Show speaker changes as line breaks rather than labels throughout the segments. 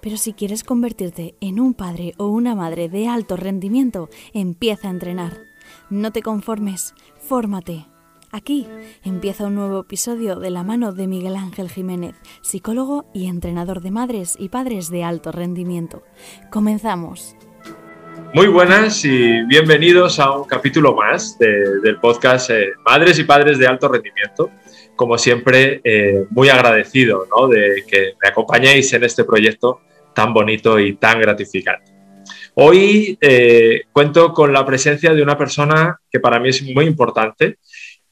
Pero si quieres convertirte en un padre o una madre de alto rendimiento, empieza a entrenar. No te conformes, fórmate. Aquí empieza un nuevo episodio de la mano de Miguel Ángel Jiménez, psicólogo y entrenador de madres y padres de alto rendimiento. Comenzamos.
Muy buenas y bienvenidos a un capítulo más del podcast eh, Madres y Padres de Alto Rendimiento. Como siempre, eh, muy agradecido de que me acompañéis en este proyecto tan bonito y tan gratificante. Hoy eh, cuento con la presencia de una persona que para mí es muy importante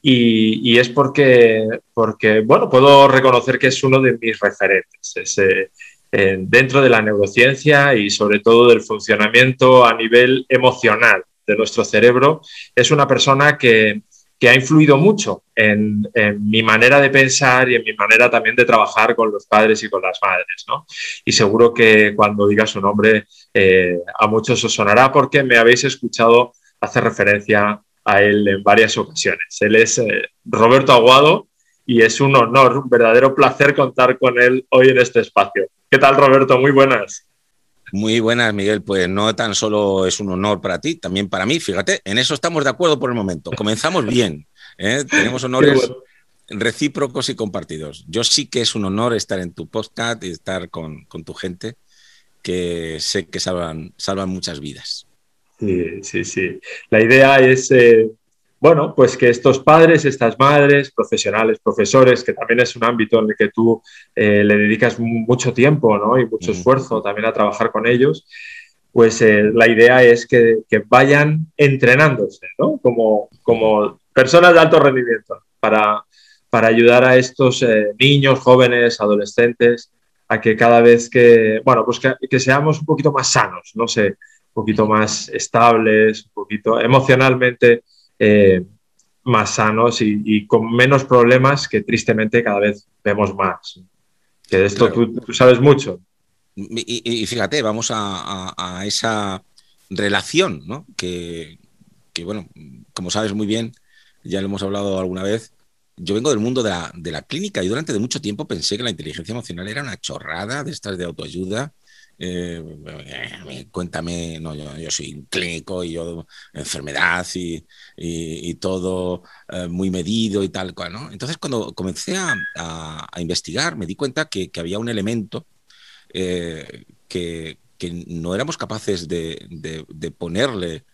y, es porque, porque, bueno, puedo reconocer que es uno de mis referentes. Eh, dentro de la neurociencia y sobre todo del funcionamiento a nivel emocional de nuestro cerebro, es una persona que, ha influido mucho en, mi manera de pensar y en mi manera también de trabajar con los padres y con las madres. Y seguro que cuando diga su nombre eh, a muchos os sonará porque me habéis escuchado hacer referencia a él en varias ocasiones. Él es eh, Roberto Aguado y es un honor, un verdadero placer contar con él hoy en este espacio. ¿Qué tal, Roberto? Muy buenas.
Muy buenas, Miguel. Pues no tan solo es un honor para ti, también para mí. Fíjate, en eso estamos de acuerdo por el momento. Comenzamos bien. ¿eh? Tenemos honores recíprocos y compartidos. Yo sí que es un honor estar en tu podcast y estar con, tu gente, que sé que salvan, salvan muchas vidas.
Sí, sí, sí. La idea es, eh, bueno, pues que estos padres, estas madres, profesionales, profesores, que también es un ámbito en el que tú eh, le dedicas mucho tiempo ¿no? y mucho esfuerzo también a trabajar con ellos, pues eh, la idea es que, vayan entrenándose ¿no? como, como personas de alto rendimiento para, para ayudar a estos niños, jóvenes, adolescentes, a que cada vez que, bueno, pues que, que seamos un poquito más sanos, no sé poquito más estables, un poquito emocionalmente eh, más sanos y, con menos problemas que tristemente cada vez vemos más. Que de esto tú, sabes mucho.
Y, fíjate, vamos a, esa relación, ¿no? Que, bueno, como sabes muy bien, ya lo hemos hablado alguna vez, yo vengo del mundo de la, de la, clínica y durante de mucho tiempo pensé que la inteligencia emocional era una chorrada de estas de autoayuda eh, eh, cuéntame, no, yo, soy clínico y yo enfermedad y, y, todo eh, muy medido y tal cual, ¿no? Entonces cuando comencé a, a, investigar me di cuenta que, que había un elemento que, que, no éramos capaces de, de, ponerle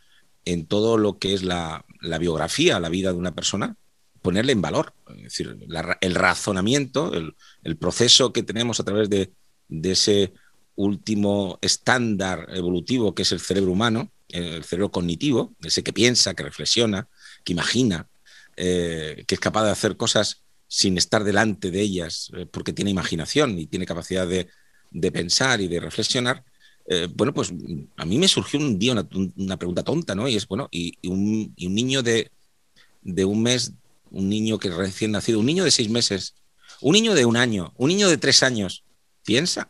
en todo lo que es la, la, biografía, la vida de una persona, ponerle en valor. Es decir, el razonamiento, el, el proceso que tenemos a través de, de ese último estándar evolutivo que es el cerebro humano, el cerebro cognitivo, ese que piensa, que reflexiona, que imagina, eh, que es capaz de hacer cosas sin estar delante de ellas, eh, porque tiene imaginación y tiene capacidad de, pensar y de reflexionar. Eh, bueno, pues a mí me surgió un día una, pregunta tonta, ¿no? Y es, bueno, y, un, niño de, de un mes, un niño que recién nacido, un niño de seis meses, un niño de un año, un niño de tres años, piensa,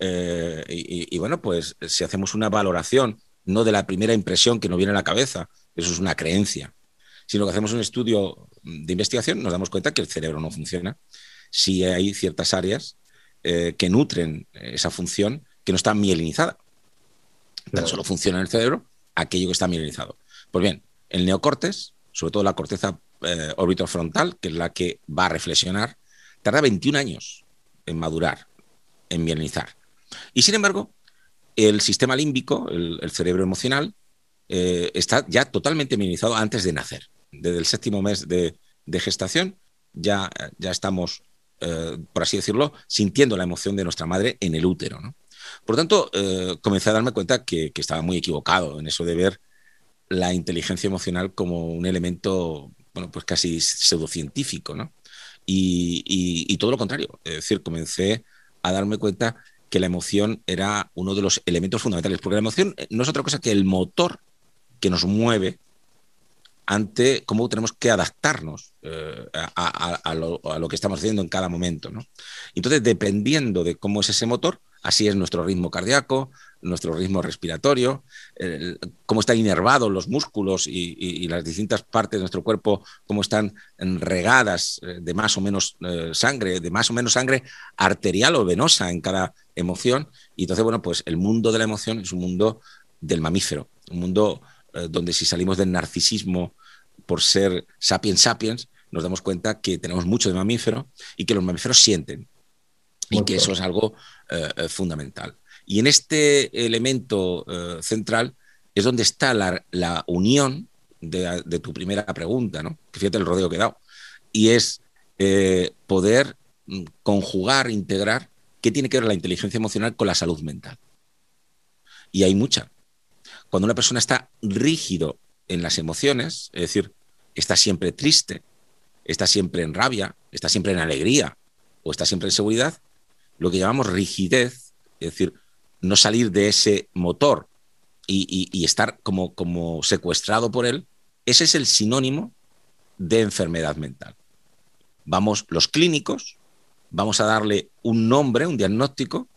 eh, y, bueno, pues si hacemos una valoración, no de la primera impresión que nos viene a la cabeza, eso es una creencia, sino que hacemos un estudio de investigación, nos damos cuenta que el cerebro no funciona si hay ciertas áreas eh, que nutren esa función que no está mielinizada. Tan solo funciona en el cerebro aquello que está mielinizado. Pues bien, el neocortes, sobre todo la corteza eh, orbitofrontal, que es la que va a reflexionar, tarda 21 años en madurar en mielinizar. Y sin embargo, el sistema límbico, el, cerebro emocional, eh, está ya totalmente mielinizado antes de nacer. Desde el séptimo mes de, gestación ya, ya estamos, eh, por así decirlo, sintiendo la emoción de nuestra madre en el útero. Por lo tanto, eh, comencé a darme cuenta que, estaba muy equivocado en eso de ver la inteligencia emocional como un elemento, bueno, pues casi pseudocientífico, ¿no? Y, y todo lo contrario. Es decir, comencé a darme cuenta que la emoción era uno de los elementos fundamentales, porque la emoción no es otra cosa que el motor que nos mueve ante cómo tenemos que adaptarnos eh, a, lo, que estamos haciendo en cada momento. ¿no? Entonces, dependiendo de cómo es ese motor, así es nuestro ritmo cardíaco, nuestro ritmo respiratorio, cómo están inervados los músculos y, las distintas partes de nuestro cuerpo, cómo están regadas eh, de más o menos eh, sangre, de más o menos sangre arterial o venosa en cada emoción. Y entonces, bueno, pues el mundo de la emoción es un mundo del mamífero, un mundo eh, donde si salimos del narcisismo por ser sapiens sapiens, nos damos cuenta que tenemos mucho de mamífero y que los mamíferos sienten y que eso es algo eh, eh, fundamental. Y en este elemento central es donde está la, unión de, tu primera pregunta, ¿no? que fíjate el rodeo que he dado, y es poder mm, conjugar, integrar qué tiene que ver la inteligencia emocional con la salud mental. Y hay mucha cuando una persona está rígido en las emociones, es decir, está siempre triste, está siempre en rabia, está siempre en alegría o está siempre en seguridad, lo que llamamos rigidez, es decir, no salir de ese motor y, estar como, secuestrado por él, ese es el sinónimo de enfermedad mental. Vamos, los clínicos, vamos a darle un nombre, un diagnóstico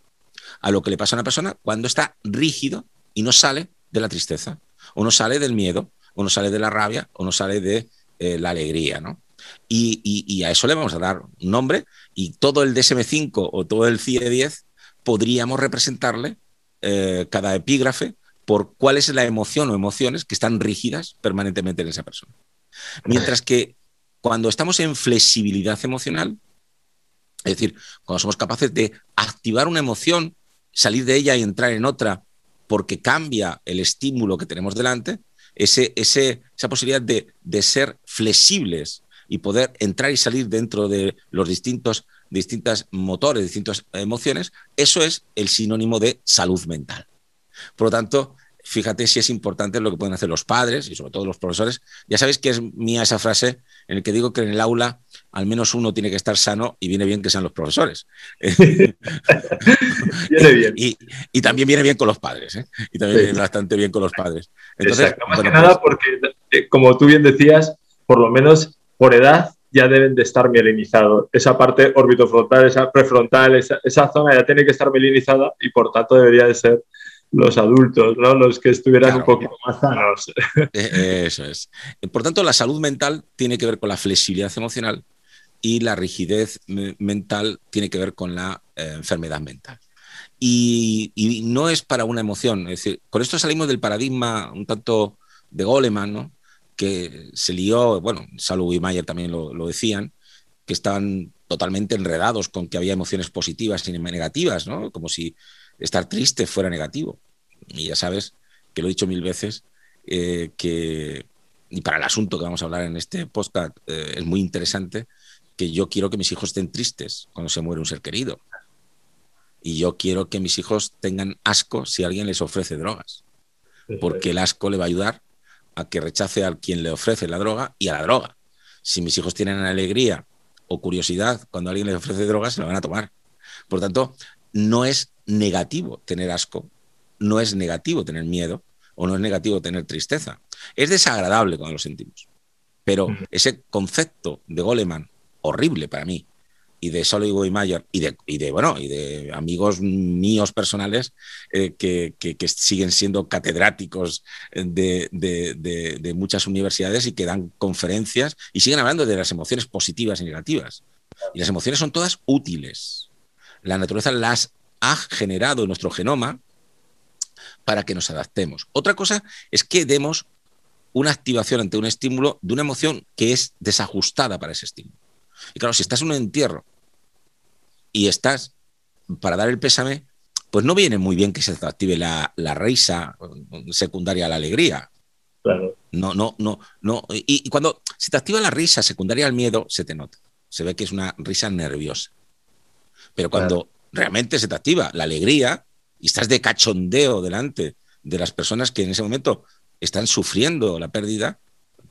a lo que le pasa a una persona cuando está rígido y no sale de la tristeza, o no sale del miedo, o no sale de la rabia, o no sale de eh, la alegría, ¿no? Y, a eso le vamos a dar un nombre y todo el DSM5 o todo el CIE10 podríamos representarle eh, cada epígrafe por cuál es la emoción o emociones que están rígidas permanentemente en esa persona. Mientras que cuando estamos en flexibilidad emocional, es decir, cuando somos capaces de activar una emoción, salir de ella y entrar en otra porque cambia el estímulo que tenemos delante, ese, esa posibilidad de, de, ser flexibles y poder entrar y salir dentro de los distintos distintos motores, distintas emociones, eso es el sinónimo de salud mental. Por lo tanto, fíjate si es importante lo que pueden hacer los padres y sobre todo los profesores. Ya sabéis que es mía esa frase en la que digo que en el aula al menos uno tiene que estar sano y viene bien que sean los profesores.
viene bien.
Y, también viene bien con los padres, ¿eh? y también viene bastante bien con los padres. Entonces,
más que nada pues porque, eh, como tú bien decías, por lo menos por edad ya deben de estar mielinizados. Esa parte orbitofrontal, esa prefrontal, esa, esa zona ya tiene que estar mielinizada y por tanto debería de ser los adultos, ¿no? Los que estuvieran un poquito más sanos.
Eh, eso es. Por tanto, la salud mental tiene que ver con la flexibilidad emocional y la rigidez mental tiene que ver con la eh, enfermedad mental. Y, no es para una emoción. Es decir, con esto salimos del paradigma un tanto de Goleman, ¿no? Que se lió, bueno, Salud y Mayer también lo, lo, decían, que estaban totalmente enredados con que había emociones positivas y negativas, ¿no? como si estar triste fuera negativo. Y ya sabes, que lo he dicho mil veces, eh, que, y para el asunto que vamos a hablar en este podcast, eh, es muy interesante que yo quiero que mis hijos estén tristes cuando se muere un ser querido. Y yo quiero que mis hijos tengan asco si alguien les ofrece drogas. Porque el asco le va a ayudar a que rechace a quien le ofrece la droga y a la droga. Si mis hijos tienen alegría o curiosidad cuando alguien les ofrece drogas, se la van a tomar. Por tanto, no es negativo tener asco, no es negativo tener miedo o no es negativo tener tristeza. Es desagradable cuando lo sentimos. Pero ese concepto de Goleman, horrible para mí, y de Solo y Mayer, y de, y de, bueno, y de amigos míos personales eh, que, siguen siendo catedráticos de, de, muchas universidades y que dan conferencias y siguen hablando de las emociones positivas y negativas. Y las emociones son todas útiles. La naturaleza las ha generado en nuestro genoma para que nos adaptemos. Otra cosa es que demos una activación ante un estímulo de una emoción que es desajustada para ese estímulo. Y claro, si estás en un entierro y estás para dar el pésame, pues no viene muy bien que se te active la, risa secundaria a la alegría.
Claro.
No, no, no, no. Y, y, cuando se te activa la risa secundaria al miedo, se te nota. Se ve que es una risa nerviosa. Pero cuando realmente se te activa la alegría y estás de cachondeo delante de las personas que en ese momento están sufriendo la pérdida,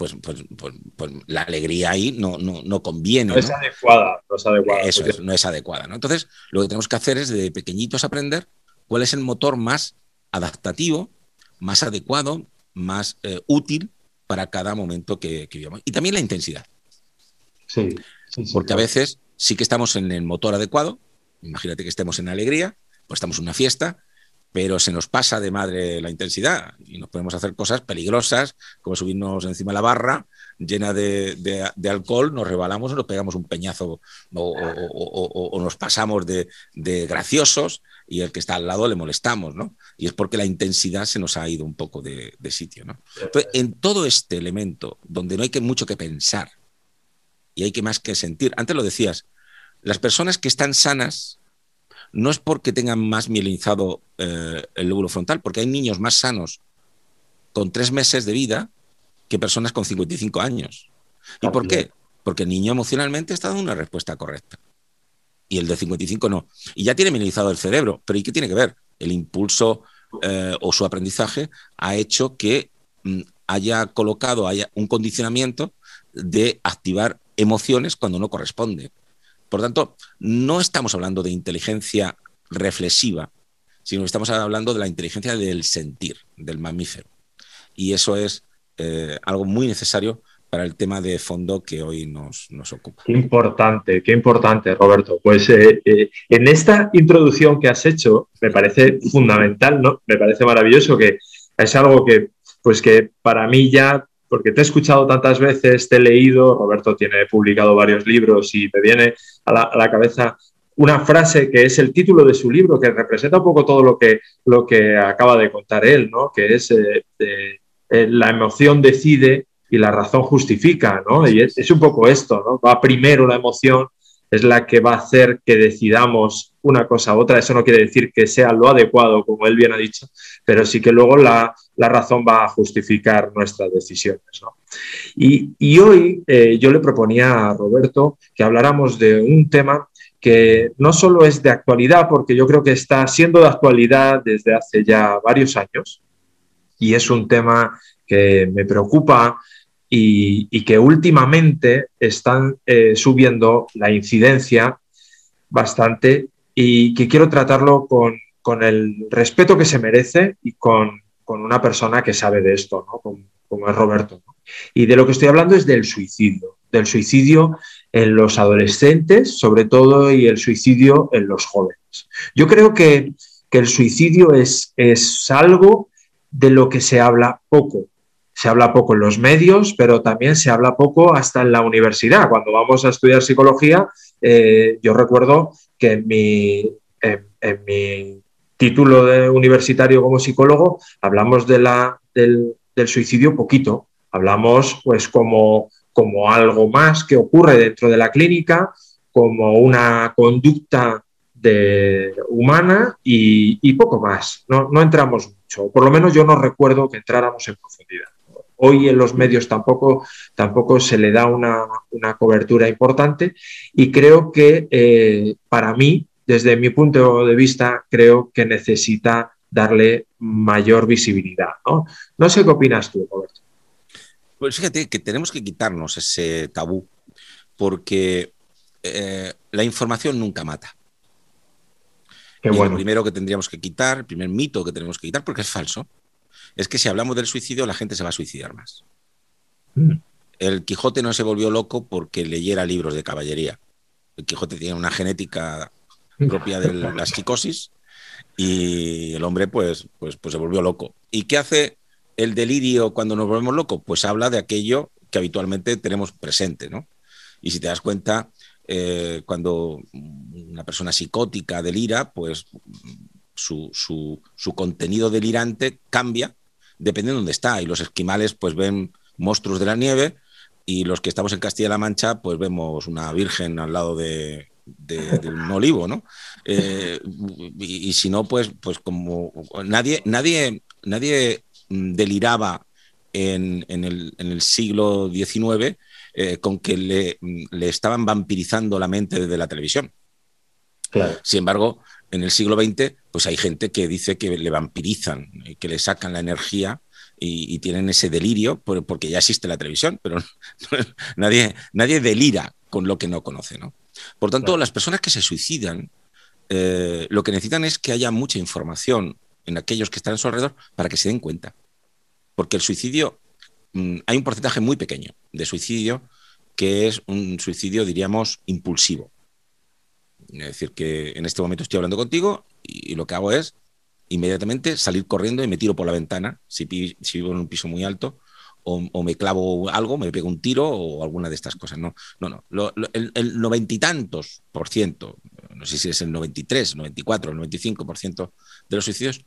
pues, pues, pues, pues, la alegría ahí no, no, no conviene.
No, es adecuada, no es adecuada.
Eso es, no es adecuada. ¿no? Entonces, lo que tenemos que hacer es de pequeñitos aprender cuál es el motor más adaptativo, más adecuado, más eh, útil para cada momento que, vivamos. Y también la intensidad.
Sí.
Porque a veces sí que estamos en el motor adecuado. Imagínate que estemos en alegría, pues estamos en una fiesta, pero se nos pasa de madre la intensidad y nos podemos hacer cosas peligrosas, como subirnos encima de la barra llena de, alcohol, nos rebalamos, nos pegamos un peñazo o, nos pasamos de, graciosos y el que está al lado le molestamos, ¿no? Y es porque la intensidad se nos ha ido un poco de, sitio, ¿no? en todo este elemento, donde no hay que mucho que pensar y hay que más que sentir, antes lo decías, las personas que están sanas no es porque tengan más mielinizado eh, el lóbulo frontal, porque hay niños más sanos con tres meses de vida que personas con 55 años. ¿Y por qué? Porque el niño emocionalmente está dando una respuesta correcta. Y el de 55 no. Y ya tiene mielinizado el cerebro. Pero ¿y qué tiene que ver? El impulso eh, o su aprendizaje ha hecho que mm, haya colocado haya un condicionamiento de activar emociones cuando no corresponde. Por tanto, no estamos hablando de inteligencia reflexiva, sino que estamos hablando de la inteligencia del sentir, del mamífero. Y eso es eh, algo muy necesario para el tema de fondo que hoy nos, ocupa.
Qué importante, qué importante, Roberto. Pues eh, eh, en esta introducción que has hecho, me parece fundamental, ¿no? Me parece maravilloso que es algo que, pues que para mí ya porque te he escuchado tantas veces, te he leído, Roberto tiene publicado varios libros y me viene a la, cabeza una frase que es el título de su libro, que representa un poco todo lo que, lo que acaba de contar él, ¿no? que es eh, eh, la emoción decide y la razón justifica, ¿no? y es, es, un poco esto, ¿no? va primero la emoción, es la que va a hacer que decidamos una cosa u otra. Eso no quiere decir que sea lo adecuado, como él bien ha dicho, pero sí que luego la, razón va a justificar nuestras decisiones. Y, hoy eh, yo le proponía a Roberto que habláramos de un tema que no solo es de actualidad, porque yo creo que está siendo de actualidad desde hace ya varios años, y es un tema que me preocupa y, que últimamente están eh, subiendo la incidencia bastante y que quiero tratarlo con, el respeto que se merece y con, una persona que sabe de esto, como, es Roberto. Y de lo que estoy hablando es del suicidio, del suicidio en los adolescentes, sobre todo, y el suicidio en los jóvenes. Yo creo que, el suicidio es, es algo de lo que se habla poco se habla poco en los medios, pero también se habla poco hasta en la universidad. Cuando vamos a estudiar psicología, eh, yo recuerdo que en mi, título de universitario como psicólogo hablamos de la, del, suicidio poquito. Hablamos pues como, como algo más que ocurre dentro de la clínica, como una conducta de, humana y, poco más. No, no, entramos mucho. Por lo menos yo no recuerdo que entráramos en profundidad. Hoy en los medios tampoco, tampoco se le da una, cobertura importante y creo que eh, para mí, desde mi punto de vista, creo que necesita darle mayor visibilidad. No, sé qué opinas tú, Roberto.
Pues fíjate que tenemos que quitarnos ese tabú porque eh, la información nunca mata. Qué bueno. Lo primero que tendríamos que quitar, el primer mito que tenemos que quitar, porque es falso, es que si hablamos del suicidio, la gente se va a suicidar más. Mm. El Quijote no se volvió loco porque leyera libros de caballería. El Quijote tiene una genética propia de la psicosis y el hombre pues, pues, pues se volvió loco. ¿Y qué hace el delirio cuando nos volvemos locos? Pues habla de aquello que habitualmente tenemos presente, ¿no? Y si te das cuenta, eh, cuando una persona psicótica delira, pues su, su, contenido delirante cambia dependiendo de dónde está. Y los esquimales pues ven monstruos de la nieve y los que estamos en Castilla-La Mancha pues vemos una virgen al lado de, un olivo, ¿no? Eh, y, si no, pues, pues como nadie, nadie, nadie deliraba en, el, siglo XIX eh, con que le, le, estaban vampirizando la mente desde la televisión. Sin embargo, en el siglo XX, pues hay gente que dice que le vampirizan, que le sacan la energía y, tienen ese delirio porque ya existe la televisión, pero nadie, nadie delira con lo que no conoce. ¿no? Por tanto, las personas que se suicidan, eh, lo que necesitan es que haya mucha información en aquellos que están a su alrededor para que se den cuenta. Porque el suicidio, mm, hay un porcentaje muy pequeño de suicidio que es un suicidio, diríamos, impulsivo. Es decir, que en este momento estoy hablando contigo y, lo que hago es inmediatamente salir corriendo y me tiro por la ventana, si, vivo en un piso muy alto, o, me clavo algo, me pego un tiro o alguna de estas cosas. No, no, no. el noventa y tantos por ciento, no sé si es el 93, 94, el 95 por ciento de los suicidios,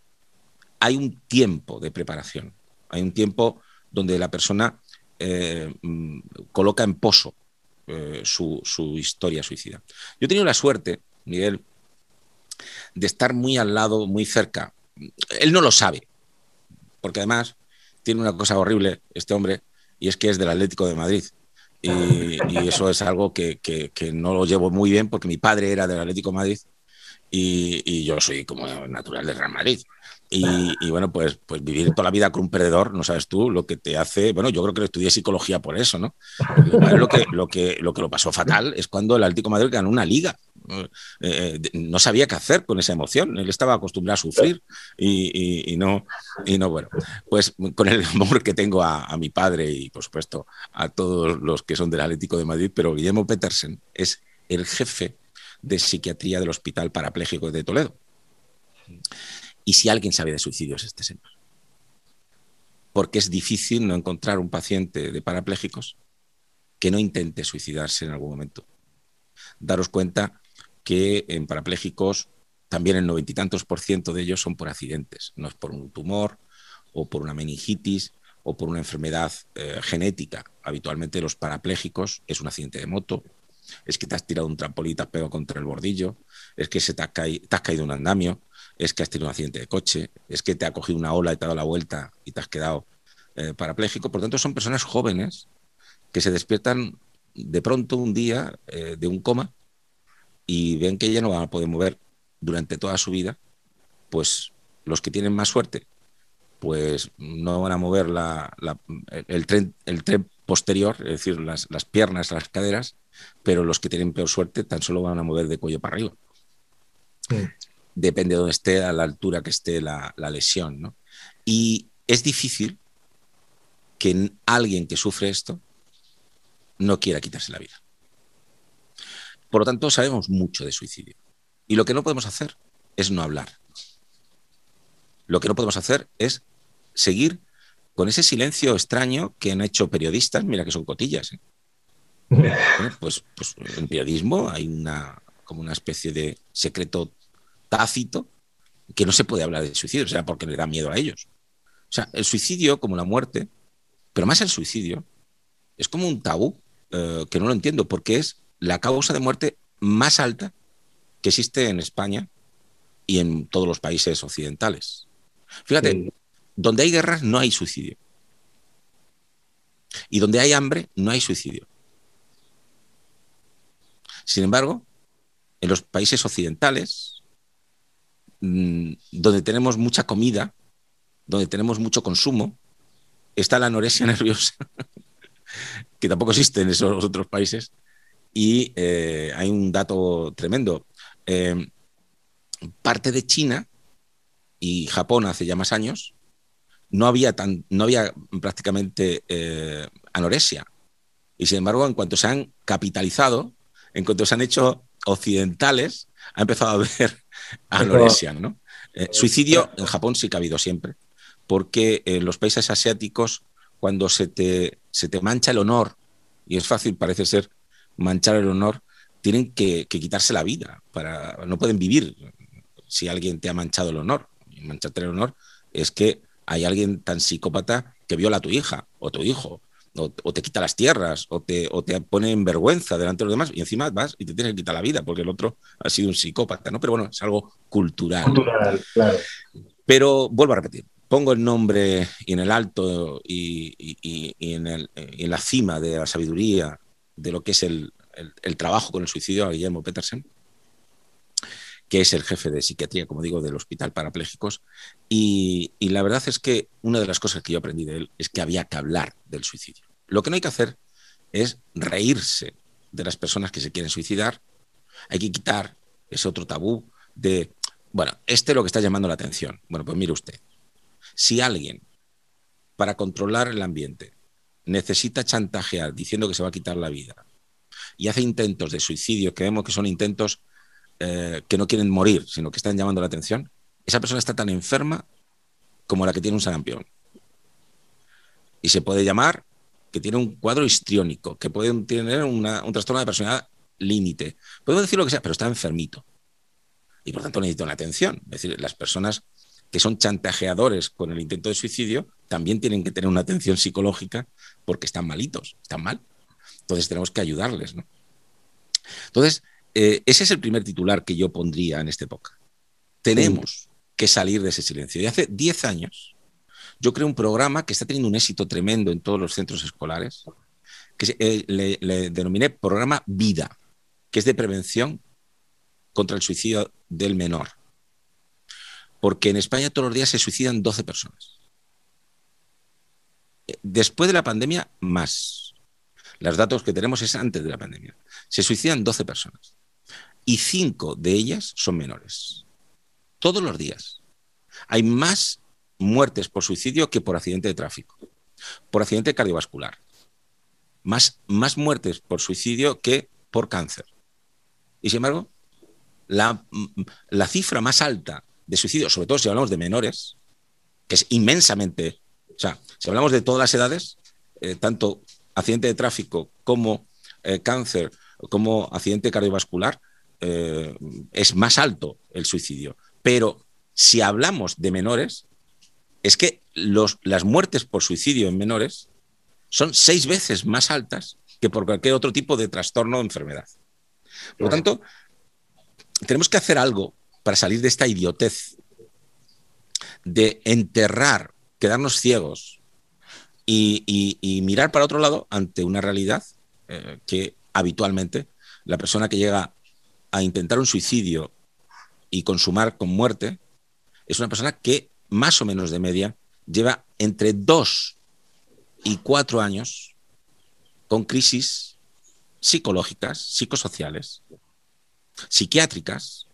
hay un tiempo de preparación. Hay un tiempo donde la persona eh, mm, coloca en poso eh, su, historia suicida. Yo he tenido la suerte, Miguel, de estar muy al lado, muy cerca. Él no lo sabe, porque además tiene una cosa horrible este hombre, y es que es del Atlético de Madrid. Y, eso es algo que, no lo llevo muy bien porque mi padre era del Atlético de Madrid y, y, yo soy como natural de Real Madrid. Y, bueno, pues, pues vivir toda la vida con un perdedor, no sabes tú lo que te hace. Bueno, yo creo que estudié psicología por eso, ¿no? Lo que, lo que, lo que lo pasó fatal es cuando el Atlético de Madrid ganó una liga. Eh, eh, no sabía qué hacer con esa emoción. Él estaba acostumbrado a sufrir y, no, y no, bueno, pues con el amor que tengo a, a, mi padre y por supuesto a todos los que son del Atlético de Madrid, pero Guillermo Petersen es el jefe de psiquiatría del Hospital Parapléjico de Toledo. Y si alguien sabe de suicidios, este señor. Porque es difícil no encontrar un paciente de parapléjicos que no intente suicidarse en algún momento. Daros cuenta que en parapléjicos también el noventa y tantos por ciento de ellos son por accidentes, no es por un tumor o por una meningitis o por una enfermedad eh, genética. Habitualmente los parapléjicos es un accidente de moto, es que te has tirado un trampolín y te has pegado contra el bordillo, es que se te, te has caído un andamio, es que has tenido un accidente de coche, es que te ha cogido una ola y te ha dado la vuelta y te has quedado eh. Por tanto, son personas jóvenes que se despiertan de pronto un día eh, de un coma y ven que ya no van a poder mover durante toda su vida, pues los que tienen más suerte, pues no van a mover el, tren, el tren posterior, es decir, las, las piernas, las caderas, pero los que tienen peor suerte tan solo van a mover de cuello para arriba depende de dónde esté, a la altura que esté la, lesión. ¿no? Y es difícil que alguien que sufre esto no quiera quitarse la vida. Por lo tanto, sabemos mucho de suicidio. Y lo que no podemos hacer es no hablar. Lo que no podemos hacer es seguir con ese silencio extraño que han hecho periodistas, mira que son cotillas. ¿eh? pues, pues en periodismo hay una, como una especie de secreto tácito que no se puede hablar de suicidio, o sea, porque le da miedo a ellos. O sea, el suicidio, como la muerte, pero más el suicidio, es como un tabú eh, que no lo entiendo, porque es la causa de muerte más alta que existe en España y en todos los países occidentales. Fíjate, donde hay guerras no hay suicidio. Y donde hay hambre no hay suicidio. Sin embargo, en los países occidentales, Mm, donde tenemos mucha comida, donde tenemos mucho consumo, está la anorexia nerviosa, que tampoco existe en esos otros países, y eh, hay un dato tremendo. Em, parte de China y Japón hace ya más años, no había, tan, no había prácticamente eh, anorexia. Y sin embargo, en cuanto se han capitalizado, en cuanto se han hecho occidentales, ha empezado a haber anorexia, ¿no? Eh, suicidio en Japón sí que ha habido siempre, porque en los países asiáticos, cuando se te, se te mancha el honor, y es fácil, parece ser, manchar el honor, tienen que, quitarse la vida, para, no pueden vivir si alguien te ha manchado el honor. mancharte el honor es que hay alguien tan psicópata que viola a tu hija o tu hijo o, te quita las tierras, o te, o te pone en vergüenza delante de los demás, y encima vas y te tienes que quitar la vida, porque el otro ha sido un psicópata, ¿no? Pero bueno, es algo cultural. Cultural, claro. Pero vuelvo a repetir, pongo el nombre y en el alto y, en, el, en, la cima de la sabiduría de lo que es el, el, trabajo con el suicidio a Guillermo Petersen, que es el jefe de psiquiatría, como digo, del Hospital Parapléjicos. Y, y, la verdad es que una de las cosas que yo aprendí de él es que había que hablar del suicidio. Lo que no hay que hacer es reírse de las personas que se quieren suicidar. Hay que quitar ese otro tabú de, bueno, este es lo que está llamando la atención. Bueno, pues mire usted, si alguien, para controlar el ambiente, necesita chantajear diciendo que se va a quitar la vida y hace intentos de suicidio que vemos que son intentos eh, que no quieren morir, sino que están llamando la atención, esa persona está tan enferma como la que tiene un sarampión. Y se puede llamar que tiene un cuadro histriónico, que puede tener un trastorno de personalidad límite. Podemos decir lo que sea, pero está enfermito. Y por tanto necesita una atención. Es decir, las personas que son chantajeadores con el intento de suicidio también tienen que tener una atención psicológica porque están malitos, están mal. Entonces tenemos que ayudarles. ¿no? Entonces, eh, ese es el primer titular que yo pondría en esta época. Tenemos que salir de ese silencio. Y hace 10 años yo creo un programa que está teniendo un éxito tremendo en todos los centros escolares, que eh, le denominé programa Vida, que es de prevención contra el suicidio del menor porque en España todos los días se suicidan 12 personas. Después de la pandemia, más. Los datos que tenemos es antes de la pandemia. Se suicidan 12 personas y 5 de ellas son menores. Todos los días. Hay más muertes por suicidio que por accidente de tráfico, por accidente cardiovascular. Más, más muertes por suicidio que por cáncer. Y sin embargo, la, la cifra más alta de suicidio, sobre todo si hablamos de menores, que es inmensamente, o sea, si hablamos de todas las edades, eh, tanto accidente de tráfico como eh, cáncer, como accidente cardiovascular, eh, es más alto el suicidio. Pero si hablamos de menores, es que los, las muertes por suicidio en menores son seis veces más altas que por cualquier otro tipo de trastorno o enfermedad. Por lo tanto, tenemos que hacer algo para salir de esta idiotez de enterrar, quedarnos ciegos y, mirar para otro lado ante una realidad eh, que habitualmente la persona que llega a intentar un suicidio y consumar con muerte es una persona que más o menos de media lleva entre dos y cuatro años con crisis psicológicas, psicosociales, psiquiátricas,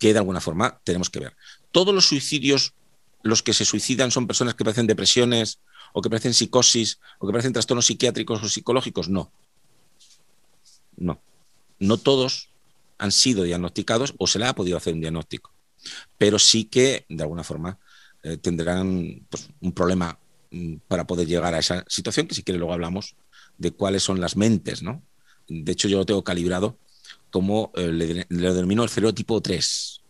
que de alguna forma tenemos que ver. Todos los suicidios, los que se suicidan son personas que padecen depresiones o que padecen psicosis o que padecen trastornos psiquiátricos o psicológicos. No. No. No todos han sido diagnosticados o se le ha podido hacer un diagnóstico. Pero sí que, de alguna forma, eh, tendrán pues, un problema mm, para poder llegar a esa situación, que si quiere luego hablamos de cuáles son las mentes, ¿no? De hecho, yo lo tengo calibrado como eh, le, denomino el cerotipo 3.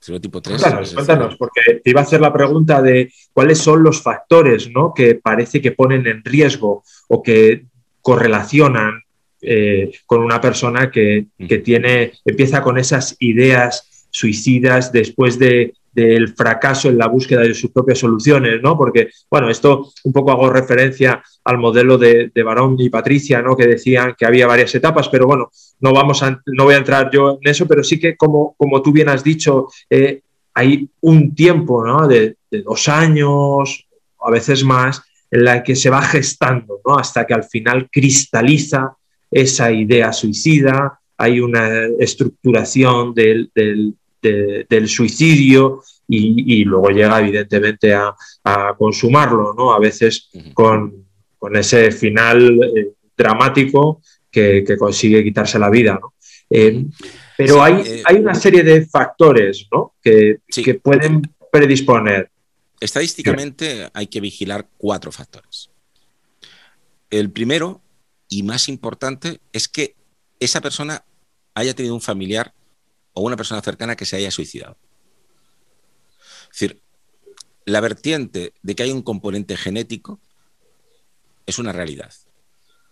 Cerotipo 3. Cuéntanos, cuéntanos, porque te iba a hacer la pregunta de cuáles son los factores ¿no? que parece que ponen en riesgo o que correlacionan eh, con una persona que, que, tiene, empieza con esas ideas suicidas después de del fracaso en la búsqueda de sus propias soluciones, ¿no? Porque, bueno, esto un poco hago referencia al modelo de, de Barón y Patricia, ¿no? Que decían que había varias etapas, pero bueno, no, vamos a, no voy a entrar yo en eso, pero sí que, como, como tú bien has dicho, eh, hay un tiempo, ¿no? De, dos años, a veces más, en la que se va gestando, ¿no? Hasta que al final cristaliza esa idea suicida, hay una estructuración del, del suicidio y, luego llega evidentemente a, consumarlo, ¿no? A veces con, ese final eh, dramático que, consigue quitarse la vida, ¿no? Eh, pero hay, eh, hay, una serie de factores ¿no? que, que pueden predisponer.
Estadísticamente hay que vigilar cuatro factores. El primero y más importante es que esa persona haya tenido un familiar o una persona cercana que se haya suicidado. Es decir, la vertiente de que hay un componente genético es una realidad.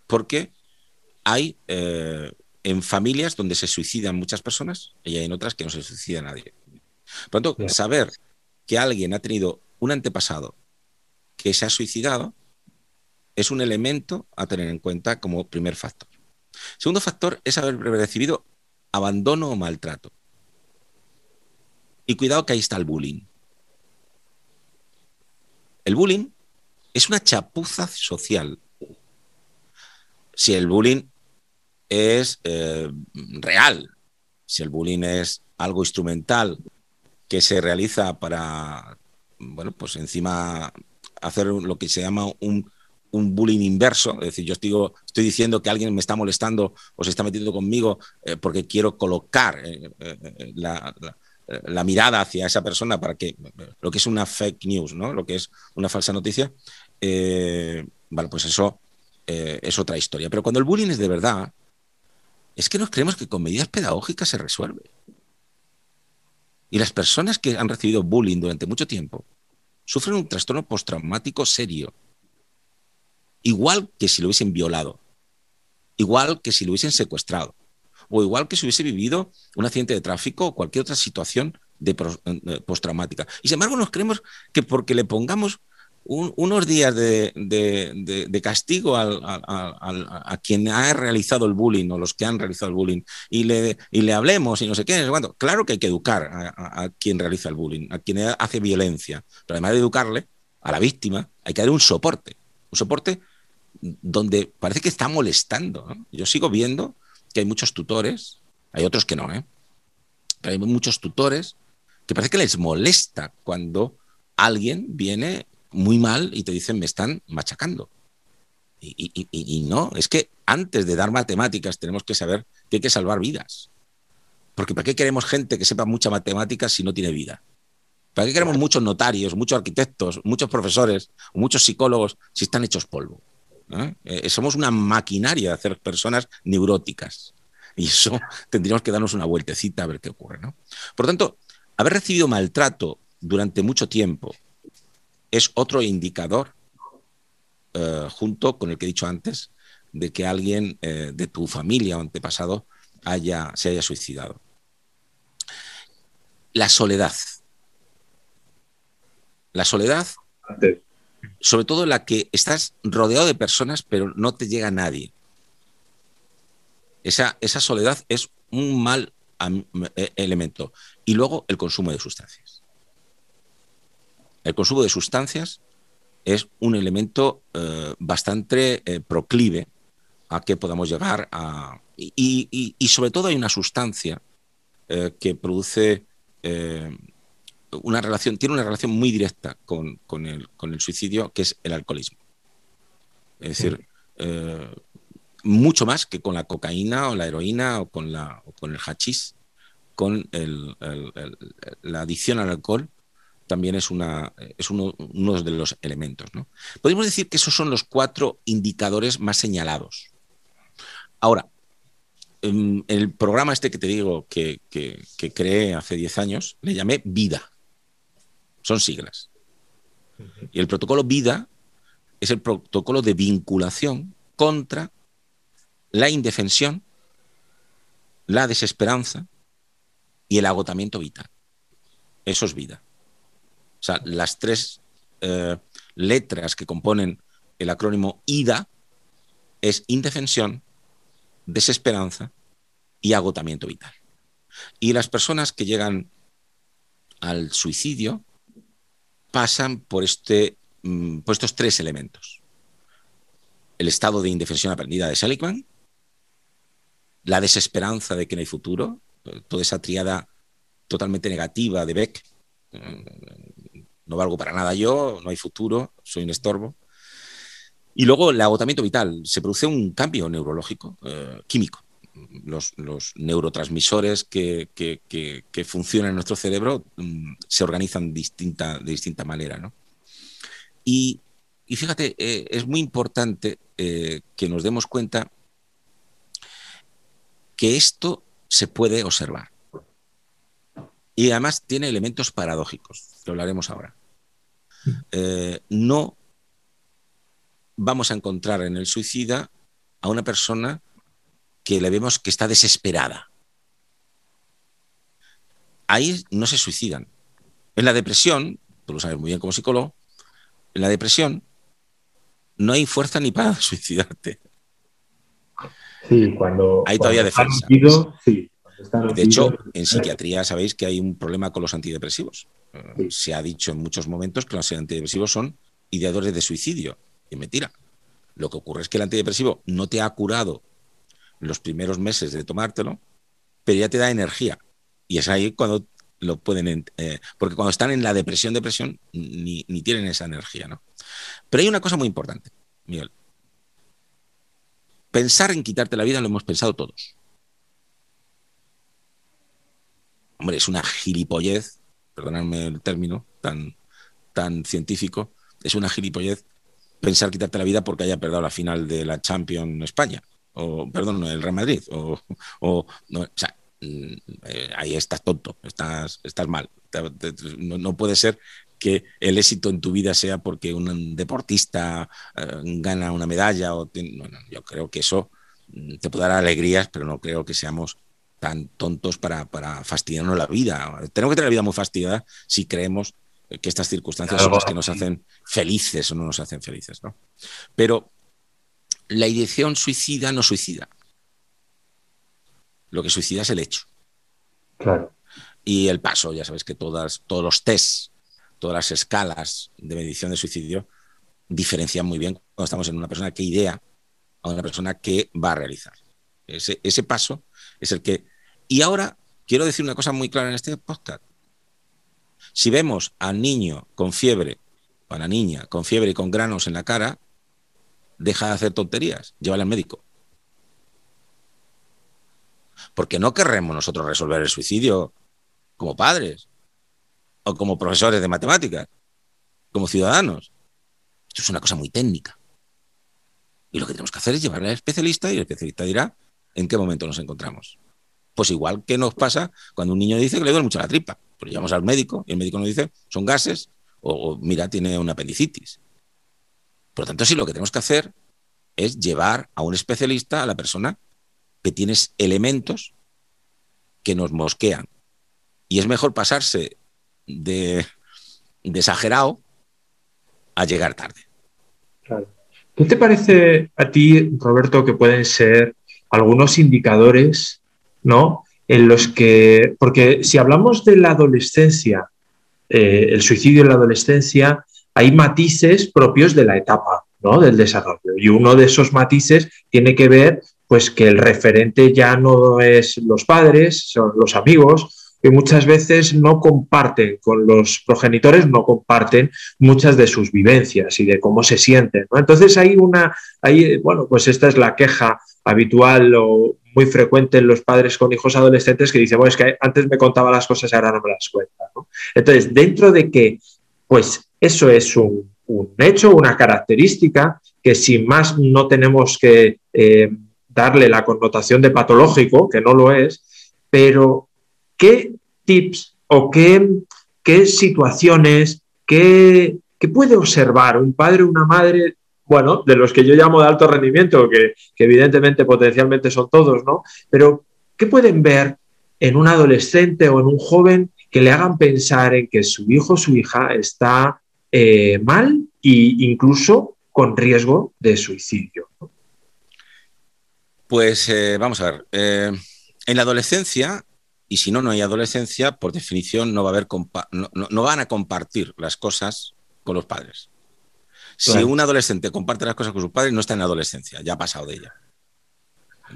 Porque hay eh, en familias donde se suicidan muchas personas y hay en otras que no se suicida nadie. Por lo tanto, saber que alguien ha tenido un antepasado que se ha suicidado es un elemento a tener en cuenta como primer factor. Segundo factor es haber recibido abandono o maltrato. Y cuidado que ahí está el bullying. El bullying es una chapuza social. Si el bullying es eh, real, si el bullying es algo instrumental que se realiza para, bueno, pues encima hacer lo que se llama un, bullying inverso, es decir, yo estoy, diciendo que alguien me está molestando o se está metiendo conmigo eh, porque quiero colocar eh, la, la mirada hacia esa persona para que lo que es una fake news, ¿no? lo que es una falsa noticia, eh, vale, pues eso eh, es otra historia. Pero cuando el bullying es de verdad, es que nos creemos que con medidas pedagógicas se resuelve. Y las personas que han recibido bullying durante mucho tiempo sufren un trastorno postraumático serio, igual que si lo hubiesen violado, igual que si lo hubiesen secuestrado o igual que si hubiese vivido un accidente de tráfico o cualquier otra situación de eh, postraumática. Y sin embargo nos creemos que porque le pongamos unos días de, castigo a quien ha realizado el bullying o los que han realizado el bullying y le, y le hablemos y no sé qué, claro que hay que educar a, a, quien realiza el bullying, a quien hace violencia, pero además de educarle a la víctima hay que dar un soporte, un soporte donde parece que está molestando. Yo sigo viendo que hay muchos tutores, hay otros que no, ¿eh? pero hay muchos tutores que parece que les molesta cuando alguien viene muy mal y te dicen me están machacando. Y, no, es que antes de dar matemáticas tenemos que saber que hay que salvar vidas. Porque ¿para qué queremos gente que sepa mucha matemáticas si no tiene vida? ¿Para qué queremos muchos notarios, muchos arquitectos, muchos profesores, muchos psicólogos si están hechos polvo? ¿Eh? Eh, somos una maquinaria de hacer personas neuróticas. Y eso tendríamos que darnos una vueltecita a ver qué ocurre. ¿no? Por lo tanto, haber recibido maltrato durante mucho tiempo es otro indicador, eh, junto con el que he dicho antes, de que alguien de tu familia o antepasado haya, se haya suicidado. La soledad. La soledad sobre todo la que estás rodeado de personas, pero no te llega nadie. Esa, esa soledad es un mal e, elemento. Y luego el consumo de sustancias. El consumo de sustancias es un elemento eh, bastante eh, proclive a que podamos llegar a... Y, sobre todo hay una sustancia eh, que produce una relación, tiene una relación muy directa con, el, con el, suicidio, que es el alcoholismo. Es decir, eh, mucho más que con la cocaína o la heroína o con, la, con el hachís, con la adicción al alcohol también es, una, es uno, de los elementos. ¿no? Podemos decir que esos son los cuatro indicadores más señalados. Ahora, en el programa este que te digo que, que, que creé hace 10 años, le llamé Vida son siglas. Y el protocolo vida es el protocolo de vinculación contra la indefensión, la desesperanza y el agotamiento vital. Eso es vida. O sea, las tres eh, letras que componen el acrónimo IDA es indefensión, desesperanza y agotamiento vital. Y las personas que llegan al suicidio pasan por, este, mm, por estos tres elementos. El estado de indefensión aprendida de Seligman, la desesperanza de que no hay futuro, toda esa triada totalmente negativa de Beck, no valgo para nada yo, no hay futuro, soy un estorbo. Y luego el agotamiento vital, se produce un cambio neurológico, eh, químico los, neurotransmisores que, funcionan en nuestro cerebro mm, se organizan distinta, de distinta manera. ¿no? Y, fíjate, eh, es muy importante eh, que nos demos cuenta que esto se puede observar. Y además tiene elementos paradójicos, que hablaremos ahora. Eh, no vamos a encontrar en el suicida a una persona que le vemos que está desesperada. Ahí no se suicidan. En la depresión, tú lo sabes muy bien como psicólogo, en la depresión no hay fuerza ni para suicidarte.
Sí, cuando.
Hay todavía defensa.
sí,
De hecho, en psiquiatría sabéis que hay un problema con los antidepresivos. Se ha dicho en muchos momentos que los antidepresivos son ideadores de suicidio. Y mentira. Lo que ocurre es que el antidepresivo no te ha curado los primeros meses de tomártelo, pero ya te da energía. Y es ahí cuando lo pueden... Eh, porque cuando están en la depresión, depresión, ni, ni tienen esa energía, ¿no? Pero hay una cosa muy importante, Miguel. Pensar en quitarte la vida lo hemos pensado todos. Hombre, es una gilipollez, perdonadme el término tan, tan científico, es una gilipollez pensar quitarte la vida porque haya perdido la final de la Champions España, o perdón, el Real Madrid, o, o, sea, mm, eh, ahí estás tonto, estás, estás mal. No, puede ser que el éxito en tu vida sea porque un deportista eh, gana una medalla o bueno, yo creo que eso mm, te puede dar alegrías, pero no creo que seamos tan tontos para, para fastidiarnos la vida. Tenemos que tener la vida muy fastidiada si creemos que estas circunstancias son las que nos hacen felices o no nos hacen felices. ¿no? Pero la ideación suicida no suicida. Lo que suicida es el hecho.
Claro.
Y el paso, ya sabes que todas, todos los tests, todas las escalas de medición de suicidio diferencian muy bien cuando estamos en una persona que idea a una persona que va a realizar. Ese, ese paso es el que... Y ahora quiero decir una cosa muy clara en este podcast. Si vemos al niño con fiebre o a la niña con fiebre y con granos en la cara, deja de hacer tonterías, llévala al médico. Porque no querremos nosotros resolver el suicidio como padres o como profesores de matemáticas, como ciudadanos. Esto es una cosa muy técnica. Y lo que tenemos que hacer es llevarle al especialista y el especialista dirá en qué momento nos encontramos. Pues igual que nos pasa cuando un niño dice que le duele mucho la tripa. Pues llevamos al médico y el médico nos dice, son gases o, mira, tiene una apendicitis. Por lo tanto, sí, lo que tenemos que hacer es llevar a un especialista a la persona que tiene elementos que nos mosquean. Y es mejor pasarse de, exagerado a llegar tarde.
¿Qué te parece a ti, Roberto, que pueden ser algunos indicadores, ¿no? En los que, porque si hablamos de la adolescencia, eh, el suicidio en la adolescencia, hay matices propios de la etapa, ¿no? Del desarrollo. Y uno de esos matices tiene que ver, pues, que el referente ya no es los padres, son los amigos, que muchas veces no comparten con los progenitores, no comparten muchas de sus vivencias y de cómo se sienten. Entonces hay una, hay, bueno, pues esta es la queja habitual o muy frecuente en los padres con hijos adolescentes que dicen, bueno, es que antes me contaba las cosas y ahora no me las cuenta. Entonces, dentro de que, pues eso es un, hecho, una característica que sin más no tenemos que eh, darle la connotación de patológico, que no lo es, pero ¿qué tips o qué, qué situaciones, qué, puede observar un padre o una madre, bueno, de los que yo llamo de alto rendimiento, que, evidentemente potencialmente son todos, ¿no? Pero ¿qué pueden ver en un adolescente o en un joven que le hagan pensar en que su hijo o su hija está eh, mal e incluso con riesgo de suicidio?
Pues eh, vamos a ver. Eh, en la adolescencia y si no, no hay adolescencia, por definición no, va a haber no, van a compartir las cosas con los padres. Si un adolescente comparte las cosas con sus padres, no está en la adolescencia, ya ha pasado de ella.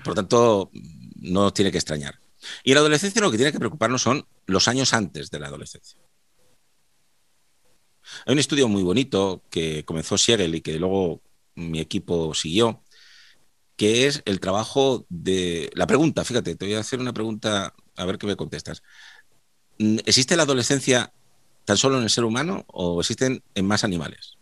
Por tanto, no tiene que extrañar. Y en la adolescencia lo que tiene que preocuparnos son los años antes de la adolescencia. Hay un estudio muy bonito que comenzó Siegel y que luego mi equipo siguió, que es el trabajo de... La pregunta, fíjate, te voy a hacer una pregunta a ver qué me contestas. Mm, ¿Existe la adolescencia tan solo en el ser humano o existen en más animales?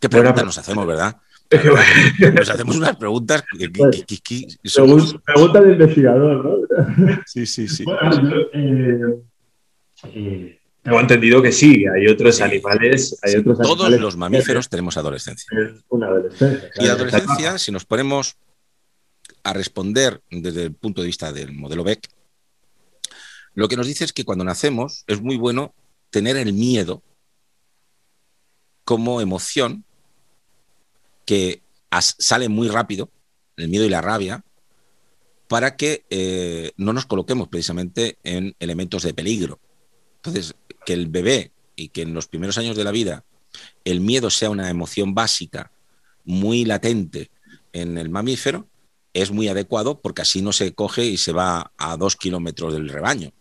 ¿Qué preguntas nos hacemos, verdad? nos hacemos unas preguntas que,
Pregunta de investigador, ¿no?
Sí, sí, sí.
Eh, eh, tengo entendido que sí, hay otros animales. Hay otros
todos los mamíferos tenemos adolescencia.
una adolescencia.
Y adolescencia, si nos ponemos a responder desde el punto de vista del modelo Beck, lo que nos dice es que cuando nacemos es muy bueno tener el miedo como emoción que sale muy rápido, el miedo y la rabia, para que eh, no nos coloquemos precisamente en elementos de peligro. Entonces, que el bebé y que en los primeros años de la vida el miedo sea una emoción básica, muy latente en el mamífero, es muy adecuado porque así no se coge y se va a dos kilómetros del rebaño.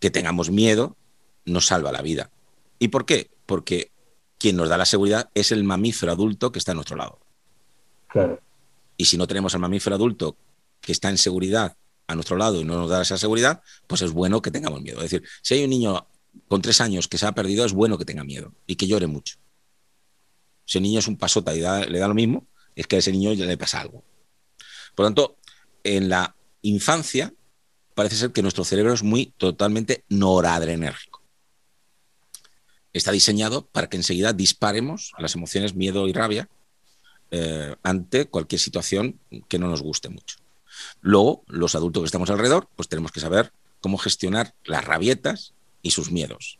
Que tengamos miedo nos salva la vida. ¿Y por qué? Porque quien nos da la seguridad es el mamífero adulto que está a nuestro lado.
Claro.
Y si no tenemos al mamífero adulto que está en seguridad a nuestro lado y no nos da esa seguridad, pues es bueno que tengamos miedo. Es decir, si hay un niño con tres años que se ha perdido, es bueno que tenga miedo y que llore mucho. Si el niño es un pasota y le da lo mismo, es que a ese niño ya le pasa algo. Por lo tanto, en la infancia parece ser que nuestro cerebro es muy totalmente noradrenérgico. Está diseñado para que enseguida disparemos las emociones miedo y rabia eh, ante cualquier situación que no nos guste mucho. Luego, los adultos que estamos alrededor, pues tenemos que saber cómo gestionar las rabietas y sus miedos.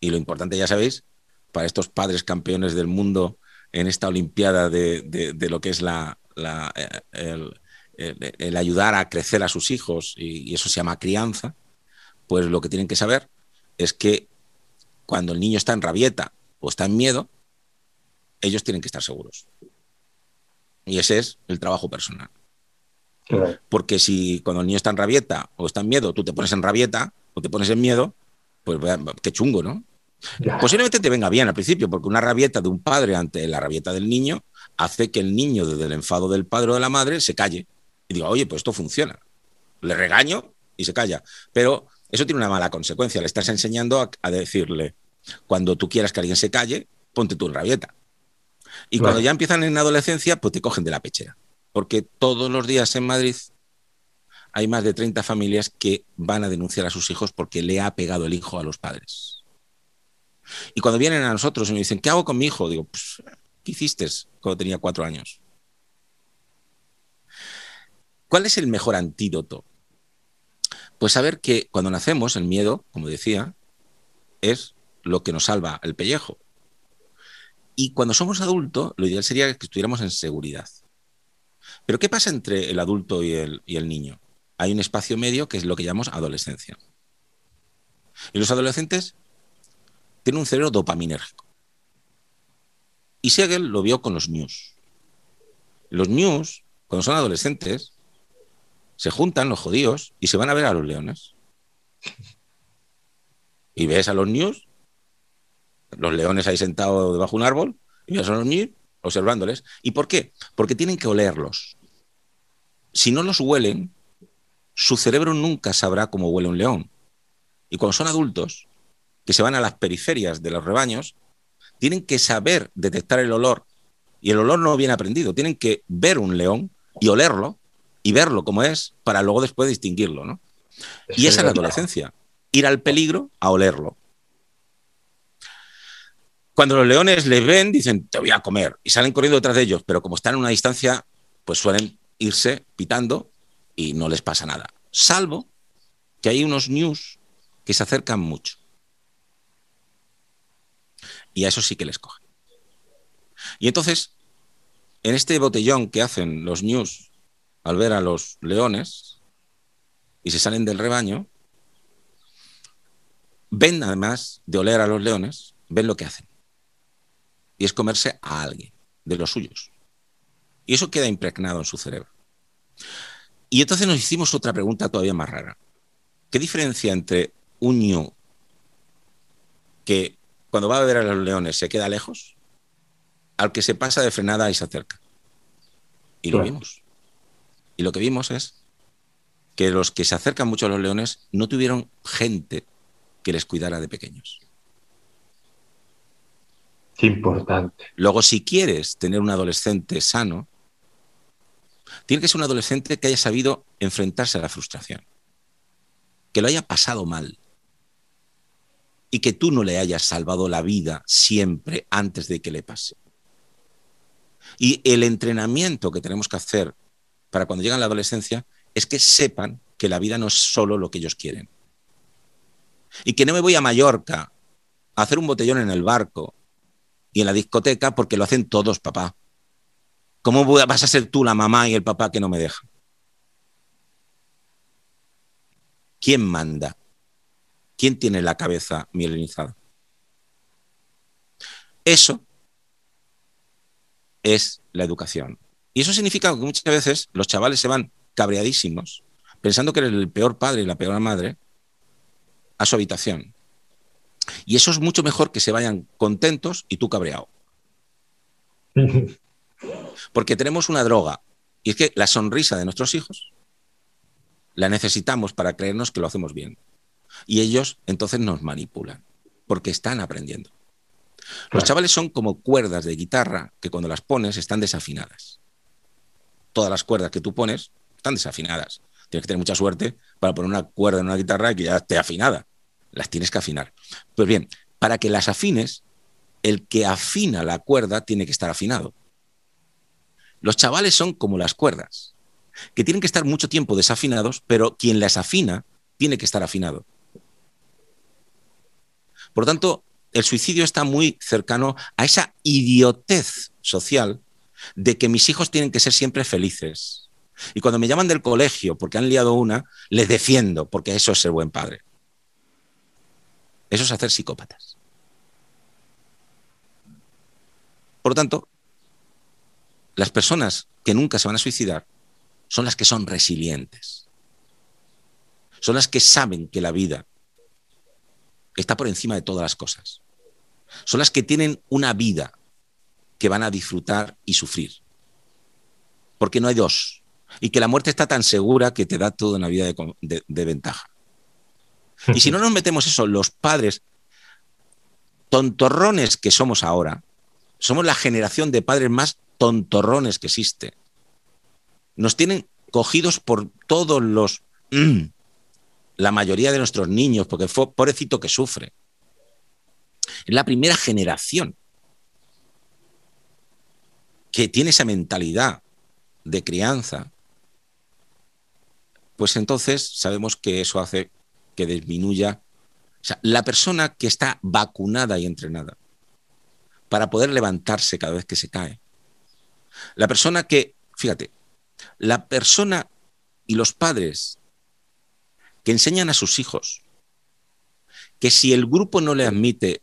Y lo importante, ya sabéis, para estos padres campeones del mundo en esta Olimpiada de, lo que es la, eh, el, ayudar a crecer a sus hijos, y, y eso se llama crianza, pues lo que tienen que saber es que cuando el niño está en rabieta o está en miedo, ellos tienen que estar seguros. Y ese es el trabajo personal. Porque si cuando el niño está en rabieta o está en miedo, tú te pones en rabieta o te pones en miedo, pues qué chungo, ¿no? Posiblemente te venga bien al principio, porque una rabieta de un padre ante la rabieta del niño hace que el niño, desde el enfado del padre o de la madre, se calle y diga, oye, pues esto funciona. Le regaño y se calla. Pero eso tiene una mala consecuencia. Le estás enseñando a, a decirle, cuando tú quieras que alguien se calle, ponte tú en rabieta. Y cuando ya empiezan en adolescencia, pues te cogen de la pechera. Porque todos los días en Madrid hay más de 30 familias que van a denunciar a sus hijos porque le ha pegado el hijo a los padres. Y cuando vienen a nosotros y me dicen, ¿qué hago con mi hijo? Digo, pues, ¿qué hiciste cuando tenía cuatro años? ¿Cuál es el mejor antídoto? Pues saber que cuando nacemos, el miedo, como decía, es lo que nos salva el pellejo. Y cuando somos adultos, lo ideal sería que estuviéramos en seguridad. Pero ¿qué pasa entre el adulto y el, y el niño? Hay un espacio medio que es lo que llamamos adolescencia. Y los adolescentes tienen un cerebro dopaminérgico. Y Segel lo vio con los news. Los news, cuando son adolescentes, se juntan los judíos y se van a ver a los leones. Y ves a los news los leones ahí sentados debajo de un árbol y a los niños observándoles. ¿Y por qué? Porque tienen que olerlos. Si no los huelen, su cerebro nunca sabrá cómo huele un león. Y cuando son adultos, que se van a las periferias de los rebaños, tienen que saber detectar el olor. Y el olor no viene aprendido. Tienen que ver un león y olerlo y verlo como es para luego después distinguirlo. ¿no? Y esa es la adolescencia. Ir al peligro a olerlo. Cuando los leones les ven, dicen, te voy a comer, y salen corriendo detrás de ellos, pero como están en una distancia, pues suelen irse pitando y no les pasa nada. Salvo que hay unos news que se acercan mucho. Y a eso sí que les cogen. Y entonces, en este botellón que hacen los news al ver a los leones y se salen del rebaño, ven además de oler a los leones, ven lo que hacen y es comerse a alguien de los suyos. Y eso queda impregnado en su cerebro. Y entonces nos hicimos otra pregunta todavía más rara. ¿Qué diferencia entre un ñu que cuando va a ver a los leones se queda lejos al que se pasa de frenada y se acerca? Y lo vimos. Y lo que vimos es que los que se acercan mucho a los leones no tuvieron gente que les cuidara de pequeños
importante.
Luego, si quieres tener un adolescente sano, tiene que ser un adolescente que haya sabido enfrentarse a la frustración, que lo haya pasado mal y que tú no le hayas salvado la vida siempre antes de que le pase. Y el entrenamiento que tenemos que hacer para cuando llegan a la adolescencia es que sepan que la vida no es solo lo que ellos quieren. Y que no me voy a Mallorca a hacer un botellón en el barco y en la discoteca porque lo hacen todos, papá. ¿Cómo vas a ser tú la mamá y el papá que no me dejan? ¿Quién manda? ¿Quién tiene la cabeza mielinizada? Eso es la educación. Y eso significa que muchas veces los chavales se van cabreadísimos, pensando que eres el peor padre y la peor madre, a su habitación. Y eso es mucho mejor que se vayan contentos y tú cabreado. Porque tenemos una droga. Y es que la sonrisa de nuestros hijos la necesitamos para creernos que lo hacemos bien. Y ellos entonces nos manipulan, porque están aprendiendo. Los chavales son como cuerdas de guitarra que cuando las pones están desafinadas. Todas las cuerdas que tú pones están desafinadas. Tienes que tener mucha suerte para poner una cuerda en una guitarra que ya esté afinada. Las tienes que afinar. Pues bien, para que las afines, el que afina la cuerda tiene que estar afinado. Los chavales son como las cuerdas, que tienen que estar mucho tiempo desafinados, pero quien las afina tiene que estar afinado. Por lo tanto, el suicidio está muy cercano a esa idiotez social de que mis hijos tienen que ser siempre felices. Y cuando me llaman del colegio porque han liado una, les defiendo, porque eso es ser buen padre. Eso es hacer psicópatas. Por lo tanto, las personas que nunca se van a suicidar son las que son resilientes. Son las que saben que la vida está por encima de todas las cosas. Son las que tienen una vida que van a disfrutar y sufrir. Porque no hay dos. Y que la muerte está tan segura que te da toda una vida de, ventaja. Y si no nos metemos eso, los padres tontorrones que somos ahora, somos la generación de padres más tontorrones que existe. Nos tienen cogidos por todos los... La mayoría de nuestros niños, porque fue pobrecito que sufre. Es la primera generación que tiene esa mentalidad de crianza, pues entonces sabemos que eso hace que disminuya. O sea, la persona que está vacunada y entrenada para poder levantarse cada vez que se cae. La persona que, fíjate, la persona y los padres que enseñan a sus hijos que si el grupo no le admite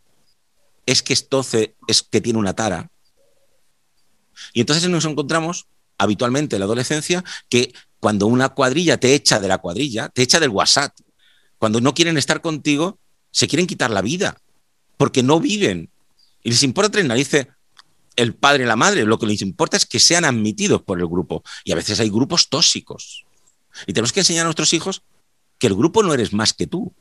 es que entonces es que tiene una tara. Y entonces nos encontramos habitualmente en la adolescencia que cuando una cuadrilla te echa de la cuadrilla, te echa del WhatsApp. Cuando no quieren estar contigo, se quieren quitar la vida, porque no viven. Y les importa tres narices el padre y la madre, lo que les importa es que sean admitidos por el grupo. Y a veces hay grupos tóxicos. Y tenemos que enseñar a nuestros hijos que el grupo no eres más que tú.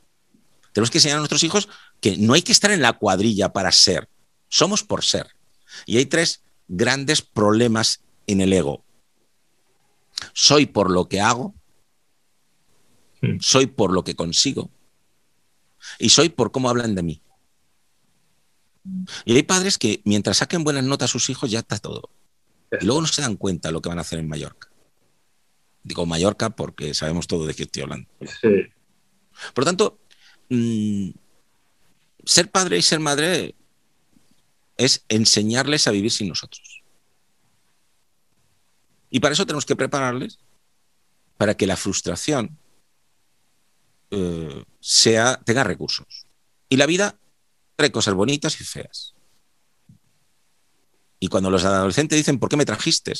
Tenemos que enseñar a nuestros hijos que no hay que estar en la cuadrilla para ser, somos por ser. Y hay tres grandes problemas en el ego. Soy por lo que hago, hmm. soy por lo que consigo y soy por cómo hablan de mí. Y hay padres que mientras saquen buenas notas a sus hijos ya está todo. Y luego no se dan cuenta de lo que van a hacer en Mallorca. Digo Mallorca porque sabemos todo de qué estoy hablando. Por lo tanto, mm, ser padre y ser madre es enseñarles a vivir sin nosotros. Y para eso tenemos que prepararles para que la frustración eh, sea, tenga recursos. Y la vida trae cosas bonitas y feas. Y cuando los adolescentes dicen, ¿por qué me trajiste?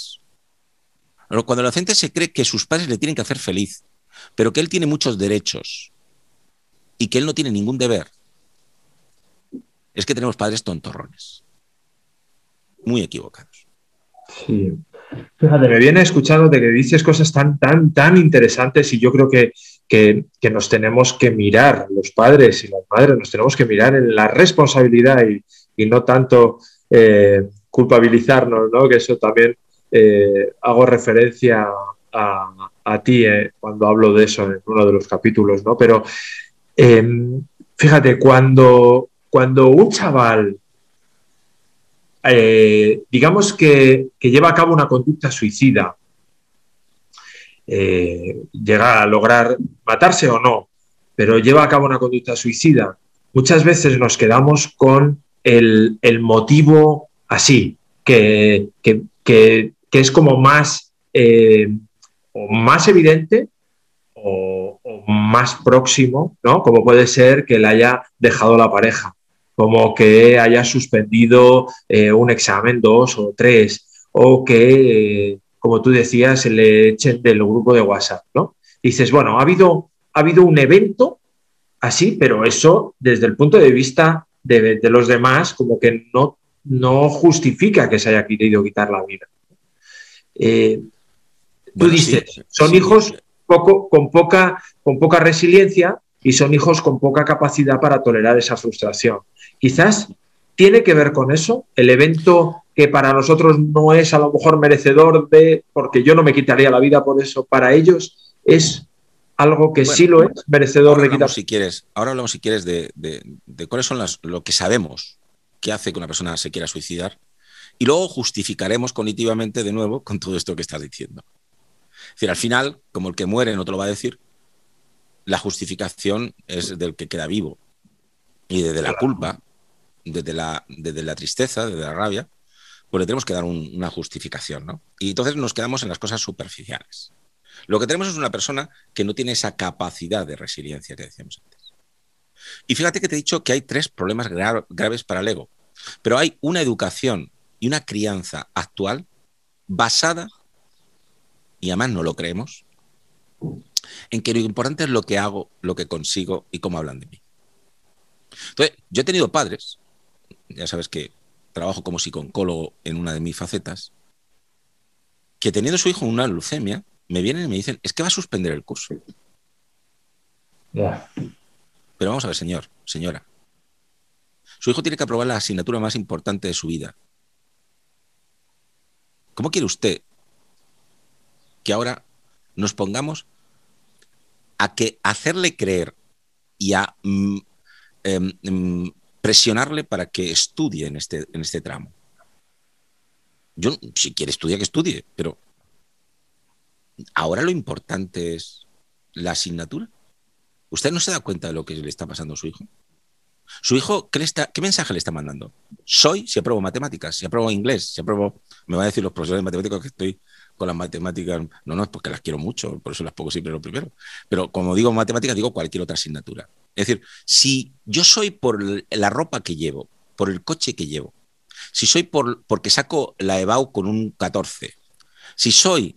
Cuando el adolescente se cree que sus padres le tienen que hacer feliz, pero que él tiene muchos derechos y que él no tiene ningún deber, es que tenemos padres tontorrones. Muy equivocados.
Sí. Fíjate, me viene escuchando de que dices cosas tan, tan, tan interesantes y yo creo que, que, nos tenemos que mirar, los padres y las madres, nos tenemos que mirar en la responsabilidad y, no tanto eh, culpabilizarnos, ¿no? Que eso también eh, hago referencia a, ti eh, cuando hablo de eso en uno de los capítulos, ¿no? Pero em, fíjate, cuando, cuando un chaval, digamos que, lleva a cabo una conducta suicida, llega a lograr matarse o no, pero lleva a cabo una conducta suicida, muchas veces nos quedamos con el, motivo así, que, que que es como más, eh, más evidente o, más próximo, ¿no? Como puede ser que le haya dejado la pareja, como que haya suspendido eh, un examen, dos o tres, o que, eh, como tú decías, se le echen del grupo de WhatsApp, ¿no? Dices, bueno, ha habido, ha habido un evento así, pero eso desde el punto de vista de, los demás, como que no, no justifica que se haya querido quitar la vida. Eh, tú dices, son hijos poco, con, poca, con poca resiliencia y son hijos con poca capacidad para tolerar esa frustración. Quizás tiene que ver con eso, el evento que para nosotros no es a lo mejor merecedor de, porque yo no me quitaría la vida por eso, para ellos es algo que sí lo es merecedor de quitar.
Si quieres, ahora hablamos, si quieres, de, cuáles son las, lo que sabemos que hace que una persona se quiera suicidar y luego justificaremos cognitivamente de nuevo con todo esto que estás diciendo. Es decir, al final, como el que muere no te lo va a decir, la justificación es del que queda vivo. Y desde la culpa, desde la, desde la tristeza, desde la rabia, pues le tenemos que dar una justificación, ¿no? Y entonces nos quedamos en las cosas superficiales. Lo que tenemos es una persona que no tiene esa capacidad de resiliencia que decíamos antes. Y fíjate que te he dicho que hay tres problemas graves para el ego, pero hay una educación y una crianza actual basada, y además no lo creemos, en que lo importante es lo que hago, lo que consigo y cómo hablan de mí. Entonces, yo he tenido padres, ya sabes que trabajo como psicólogo en una de mis facetas, que teniendo su hijo una leucemia, me vienen y me dicen, es que va a suspender el curso. Pero vamos a ver, señor, señora. Su hijo tiene que aprobar la asignatura más importante de su vida. ¿Cómo quiere usted que ahora nos pongamos a que hacerle creer y a mm, em, em, presionarle para que estudie en este, en este tramo? Yo, si quiere estudiar, que estudie, pero ahora lo importante es la asignatura. ¿Usted no se da cuenta de lo que le está pasando a su hijo? Su hijo, ¿qué, ¿qué mensaje le está mandando? Soy si apruebo matemáticas, si apruebo inglés, si apruebo, me van a decir los profesores de matemáticas que estoy con las matemáticas, no, no es porque las quiero mucho, por eso las pongo siempre lo primero, pero como digo matemáticas, digo cualquier otra asignatura. Es decir, si yo soy por la ropa que llevo, por el coche que llevo, si soy por, porque saco la EBAU con un 14, si soy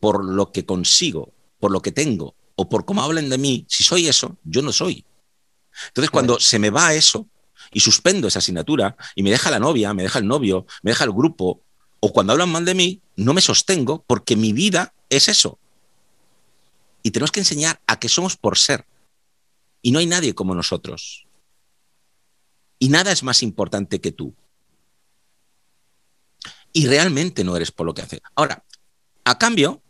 por lo que consigo, por lo que tengo, o por cómo hablan de mí, si soy eso, yo no soy. Entonces, cuando se me va eso y suspendo esa asignatura y me deja la novia, me deja el novio, me deja el grupo, o cuando hablan mal de mí, no me sostengo porque mi vida es eso. Y tenemos que enseñar a que somos por ser. Y no hay nadie como nosotros. Y nada es más importante que tú. Y realmente no eres por lo que haces. Ahora, a cambio,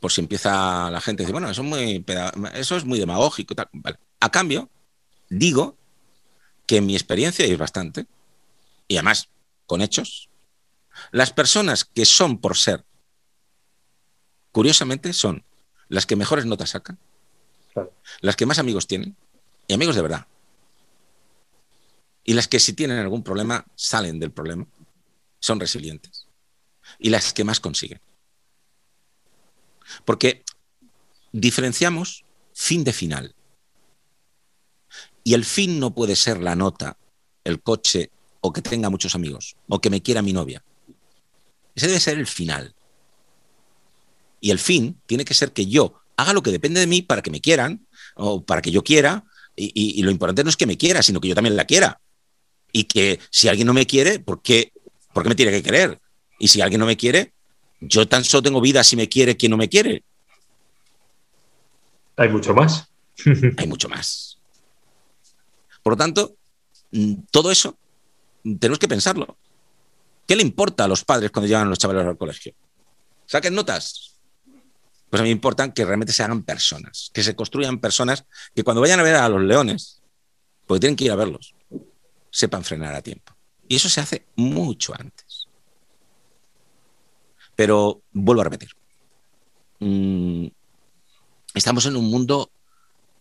por si empieza la gente a decir, bueno, eso es muy, eso es muy demagógico. Tal. A cambio, digo que en mi experiencia, y es bastante, y además con hechos, las personas que son por ser, curiosamente, son las que mejores notas sacan, las que más amigos tienen, y amigos de verdad. Y las que si tienen algún problema, salen del problema, son resilientes. Y las que más consiguen. Porque diferenciamos fin de final. Y el fin no puede ser la nota, el coche o que tenga muchos amigos o que me quiera mi novia. Ese debe ser el final. Y el fin tiene que ser que yo haga lo que depende de mí para que me quieran o para que yo quiera. Y, lo importante no es que me quiera, sino que yo también la quiera. Y que si alguien no me quiere, ¿por qué, ¿por qué me tiene que querer? Y si alguien no me quiere, yo tan solo tengo vida si me quiere quien no me quiere.
Hay mucho más.
Hay mucho más. Por lo tanto, mm, todo eso tenemos que pensarlo. ¿Qué le importa a los padres cuando llevan los chavales al colegio? ¿Saquen notas? Pues a mí me importan que realmente se hagan personas, que se construyan personas que cuando vayan a ver a los leones, porque tienen que ir a verlos, sepan frenar a tiempo. Y eso se hace mucho antes. Pero vuelvo a repetir. Mm, estamos en un mundo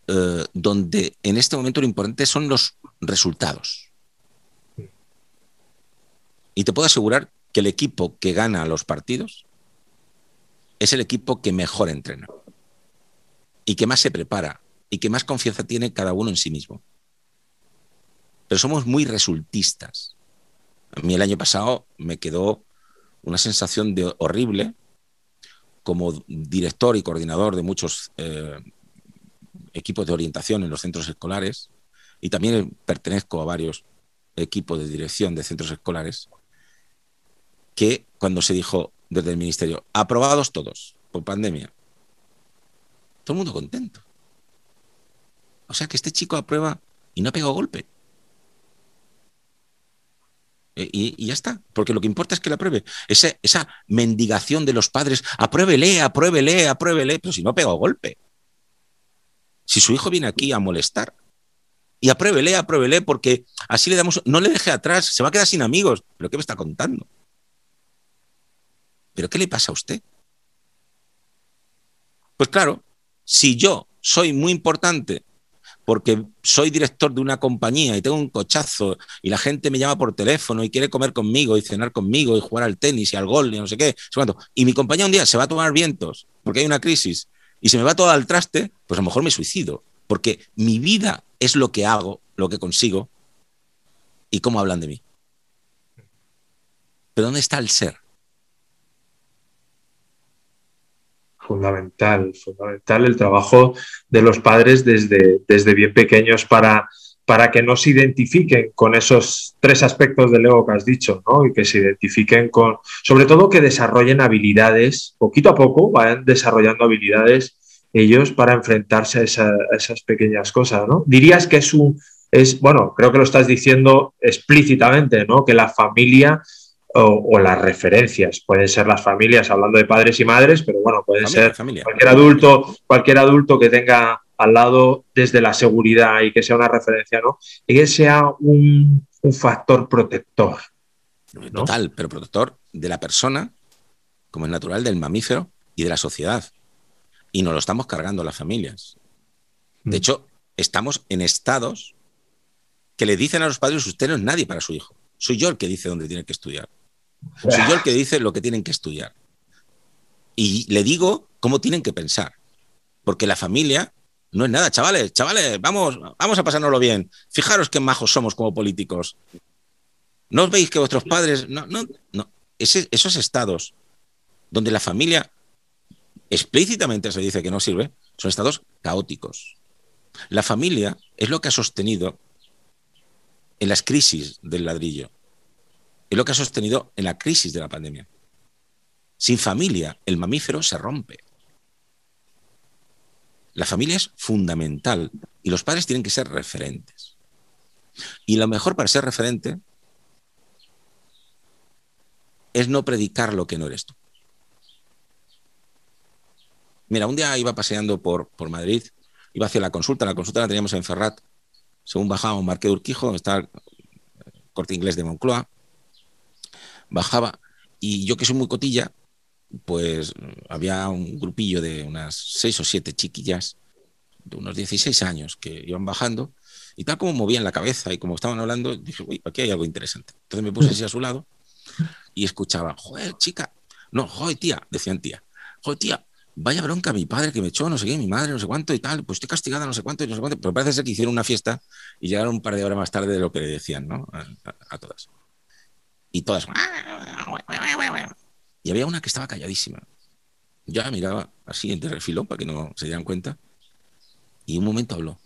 eh, donde en este momento lo importante son los resultados. Y te puedo asegurar que el equipo que gana los partidos es el equipo que mejor entrena y que más se prepara y que más confianza tiene cada uno en sí mismo. Pero somos muy resultistas. A mí el año pasado me quedó una sensación de horrible como director y coordinador de muchos eh, equipos de orientación en los centros escolares y también pertenezco a varios equipos de dirección de centros escolares que cuando se dijo desde el ministerio, aprobados todos por pandemia, todo el mundo contento. O sea que este chico aprueba y no ha pegado golpe. Eh, y, ya está, porque lo que importa es que la apruebe. Esa, esa mendigación de los padres, apruébele, apruébele, apruébele, pero si no ha pegado golpe. Si su hijo viene aquí a molestar, y apruébele, apruébele, porque así le damos, no le deje atrás, se va a quedar sin amigos. ¿Pero qué me está contando? ¿Pero qué le pasa a usted? Pues claro, si yo soy muy importante porque soy director de una compañía y tengo un cochazo y la gente me llama por teléfono y quiere comer conmigo y cenar conmigo y jugar al tenis y al gol y no sé qué, y mi compañía un día se va a tomar vientos porque hay una crisis y se me va todo al traste, pues a lo mejor me suicido, porque mi vida es lo que hago, lo que consigo y cómo hablan de mí. Pero ¿dónde está el ser?
Fundamental, fundamental el trabajo de los padres desde, desde bien pequeños para, para que no se identifiquen con esos tres aspectos del ego que has dicho, ¿no? Y que se identifiquen con, sobre todo que desarrollen habilidades, poquito a poco vayan desarrollando habilidades ellos para enfrentarse a, a esas pequeñas cosas, ¿no? Dirías que es un, es, bueno, creo que lo estás diciendo explícitamente, ¿no? Que la familia o, las referencias. Pueden ser las familias, hablando de padres y madres, pero bueno, puede ser cualquier adulto, cualquier adulto que tenga al lado desde la seguridad y que sea una referencia, ¿no? Y que sea un, factor protector.
Total, pero protector de la persona, como es natural, del mamífero y de la sociedad. Y nos lo estamos cargando las familias. De mm. hecho, estamos en estados que le dicen a los padres, usted no es nadie para su hijo. Soy yo el que dice dónde tiene que estudiar. Soy yo el que dice lo que tienen que estudiar. Y le digo cómo tienen que pensar. Porque la familia no es nada, chavales, chavales, vamos, vamos a pasárnoslo bien. Fijaros qué majos somos como políticos. ¿No os veis que vuestros padres... No, no, no. esos estados donde la familia explícitamente se dice que no sirve, son estados caóticos. La familia es lo que ha sostenido en las crisis del ladrillo, es lo que ha sostenido en la crisis de la pandemia. Sin familia, el mamífero se rompe. La familia es fundamental y los padres tienen que ser referentes. Y lo mejor para ser referente es no predicar lo que no eres tú. Mira, un día iba paseando por, por Madrid, iba hacia la consulta, la consulta la teníamos en Ferrat, según bajábamos Marqués de Urquijo, está el corte inglés de Moncloa, bajaba. Y yo que soy muy cotilla, pues había un grupillo de unas seis o siete chiquillas de unos 16 años que iban bajando y tal como movían la cabeza y como estaban hablando, dije, uy, aquí hay algo interesante. Entonces me puse así a su lado y escuchaba, joder, chica, no, joder, tía, decían tía, joder, tía, vaya bronca mi padre que me echó, no sé qué, mi madre, no sé cuánto y tal, pues estoy castigada, no sé cuánto y no sé cuánto, pero parece ser que hicieron una fiesta y llegaron un par de horas más tarde de lo que le decían, ¿no? a todas y todas. Y había una que estaba calladísima. Ya miraba así entre refilón para que no se dieran cuenta. Y un momento habló.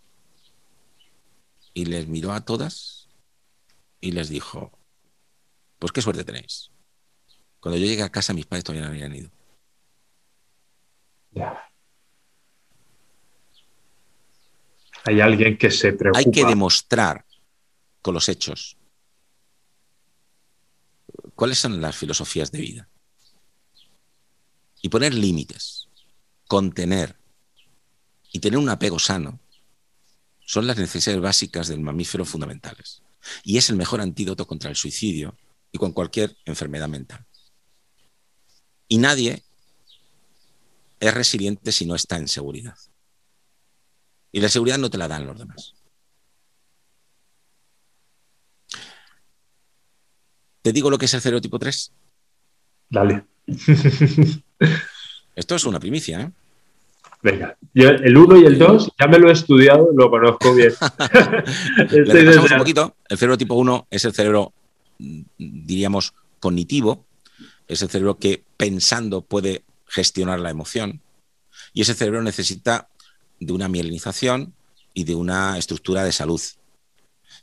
Y les miró a todas y les dijo: Pues qué suerte tenéis. Cuando yo llegué a casa, mis padres todavía no habían ido.
Hay alguien que se preocupa.
Hay que demostrar con los hechos cuáles son las filosofías de vida. Y poner límites, contener y tener un apego sano son las necesidades básicas del mamífero fundamentales. Y es el mejor antídoto contra el suicidio y con cualquier enfermedad mental. Y nadie es resiliente si no está en seguridad. Y la seguridad no te la dan los demás. ¿Te digo lo que es el cereotipo 3?
Dale.
Esto es una primicia, ¿eh?
Venga, yo el 1 y el 2 ya me lo he estudiado, lo conozco bien.
Le un poquito. El cerebro tipo 1 es el cerebro, diríamos, cognitivo. Es el cerebro que pensando puede gestionar la emoción. Y ese cerebro necesita de una mielinización y de una estructura de salud.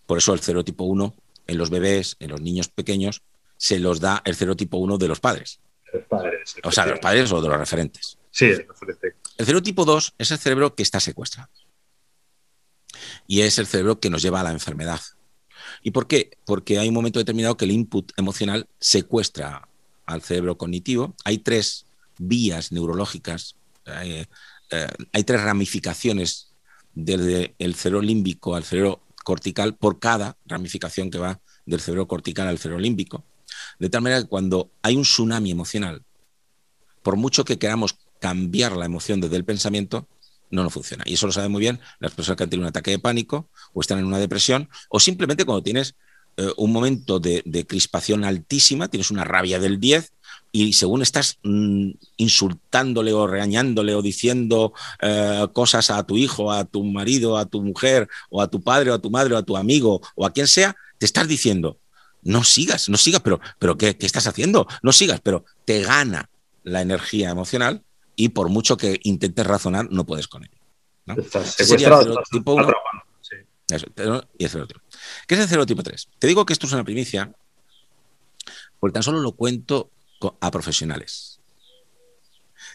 Por eso el cerebro tipo 1 en los bebés, en los niños pequeños, se los da el cerebro tipo 1 de los padres.
padres
o sea, de los padres o de los referentes.
Sí, el referente.
El cerebro tipo 2 es el cerebro que está secuestrado. Y es el cerebro que nos lleva a la enfermedad. ¿Y por qué? Porque hay un momento determinado que el input emocional secuestra al cerebro cognitivo. Hay tres vías neurológicas, eh, eh, hay tres ramificaciones desde el cerebro límbico al cerebro cortical por cada ramificación que va del cerebro cortical al cerebro límbico. De tal manera que cuando hay un tsunami emocional, por mucho que queramos cambiar la emoción desde el pensamiento, no nos funciona. Y eso lo saben muy bien las personas que han tenido un ataque de pánico o están en una depresión o simplemente cuando tienes eh, un momento de, crispación altísima, tienes una rabia del 10 y según estás mm, insultándole o regañándole o diciendo eh, cosas a tu hijo, a tu marido, a tu mujer o a tu padre o a tu madre o a tu amigo o a quien sea, te estás diciendo, no sigas, no sigas, pero, pero ¿qué, qué estás haciendo? No sigas, pero te gana la energía emocional y por mucho que intentes razonar, no puedes con él. tipo 1. y el ¿Qué es el cerotipo 3? Te digo que esto es una primicia porque tan solo lo cuento a profesionales.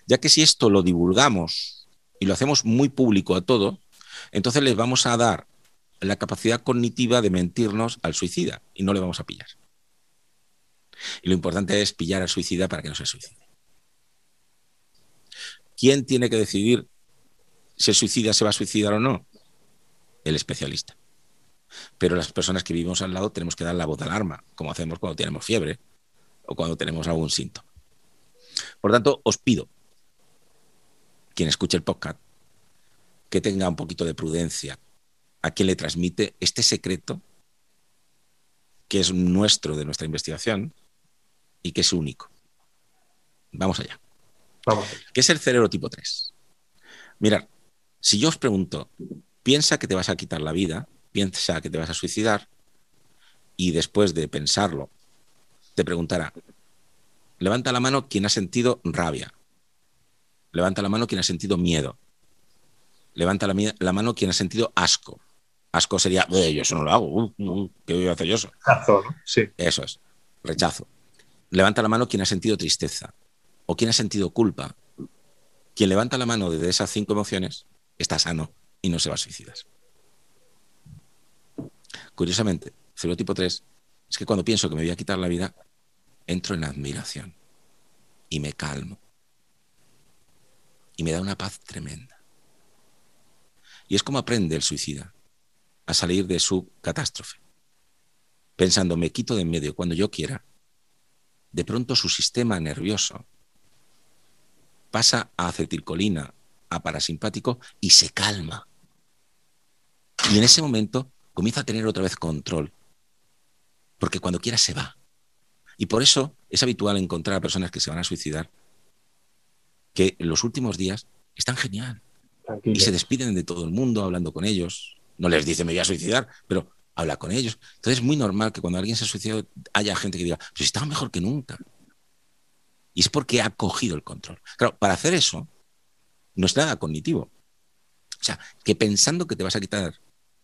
Ya que si esto lo divulgamos y lo hacemos muy público a todo, entonces les vamos a dar la capacidad cognitiva de mentirnos al suicida y no le vamos a pillar. Y lo importante es pillar al suicida para que no se suicide. ¿Quién tiene que decidir si el suicida se va a suicidar o no? El especialista. Pero las personas que vivimos al lado tenemos que dar la voz de alarma, como hacemos cuando tenemos fiebre o cuando tenemos algún síntoma. Por tanto, os pido, quien escuche el podcast, que tenga un poquito de prudencia a quien le transmite este secreto que es nuestro de nuestra investigación y que es único. Vamos allá.
Vamos.
¿Qué es el cerebro tipo 3? Mirad, si yo os pregunto, piensa que te vas a quitar la vida, piensa que te vas a suicidar, y después de pensarlo, te preguntará, levanta la mano quien ha sentido rabia, levanta la mano quien ha sentido miedo, levanta la, mano quien ha sentido asco. Asco sería, yo eso no lo hago, uh, uh, ¿qué voy a hacer yo eso?
Rechazo, ¿no? Sí.
Eso es, rechazo. Levanta la mano quien ha sentido tristeza o quien ha sentido culpa. Quien levanta la mano desde esas cinco emociones está sano y no se va a suicidar. Curiosamente, tipo 3 es que cuando pienso que me voy a quitar la vida, entro en admiración y me calmo. Y me da una paz tremenda. Y es como aprende el suicida a salir de su catástrofe. Pensando, me quito de en medio cuando yo quiera. De pronto su sistema nervioso pasa a acetilcolina, a parasimpático y se calma. Y en ese momento comienza a tener otra vez control. Porque cuando quiera se va. Y por eso es habitual encontrar a personas que se van a suicidar que en los últimos días están genial. Y se despiden de todo el mundo hablando con ellos. No les dice me voy a suicidar, pero habla con ellos. Entonces es muy normal que cuando alguien se ha suicidado haya gente que diga, pues estaba mejor que nunca. Y es porque ha cogido el control. Claro, para hacer eso no es nada cognitivo. O sea, que pensando que te vas a quitar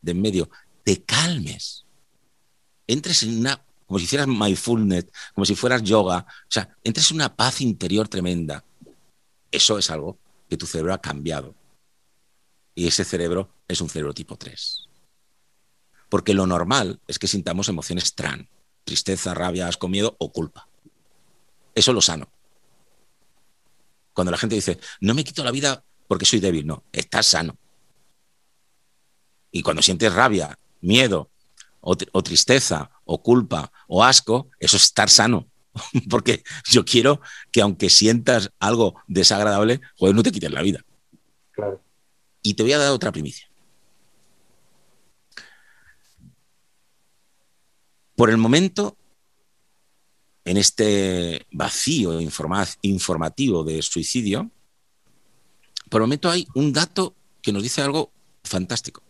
de en medio, te calmes. Entres en una, como si hicieras mindfulness, como si fueras yoga. O sea, entres en una paz interior tremenda. Eso es algo que tu cerebro ha cambiado. Y ese cerebro es un cerebro tipo 3. Porque lo normal es que sintamos emociones tran, tristeza, rabia, asco, miedo o culpa. Eso es lo sano. Cuando la gente dice, no me quito la vida porque soy débil, no, estás sano. Y cuando sientes rabia, miedo, o, tristeza, o culpa, o asco, eso es estar sano. porque yo quiero que aunque sientas algo desagradable, joder, no te quites la vida.
Claro.
Y te voy a dar otra primicia. Por el momento, en este vacío informativo de suicidio, por el momento hay un dato que nos dice algo fantástico.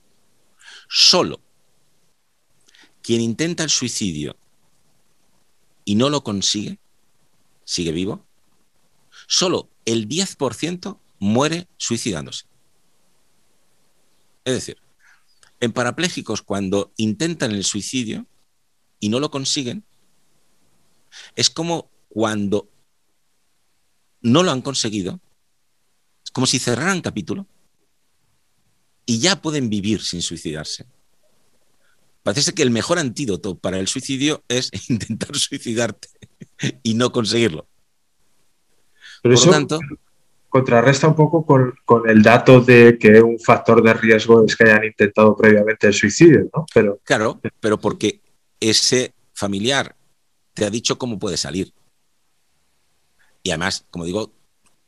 Solo quien intenta el suicidio y no lo consigue, sigue vivo, solo el 10% muere suicidándose. Es decir, en parapléjicos cuando intentan el suicidio y no lo consiguen, es como cuando no lo han conseguido, es como si cerraran capítulo y ya pueden vivir sin suicidarse. Parece que el mejor antídoto para el suicidio es intentar suicidarte y no conseguirlo.
Pero eso tanto, contrarresta un poco con, el dato de que un factor de riesgo es que hayan intentado previamente el suicidio, ¿no?
Pero, claro, pero porque ese familiar te ha dicho cómo puede salir. Y además, como digo,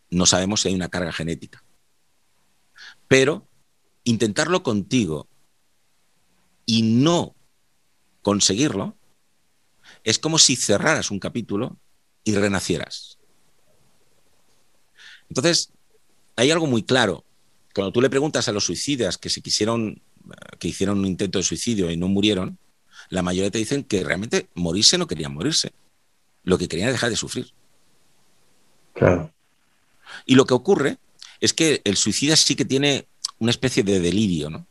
no sabemos si hay una carga genética. Pero intentarlo contigo y no conseguirlo es como si cerraras un capítulo y renacieras. Entonces, hay algo muy claro. Cuando tú le preguntas a los suicidas que se quisieron, que hicieron un intento de suicidio y no murieron, la mayoría te dicen que realmente morirse no querían morirse. Lo que querían es dejar de sufrir.
Claro.
Y lo que ocurre es que el suicida sí que tiene una especie de delirio, ¿no?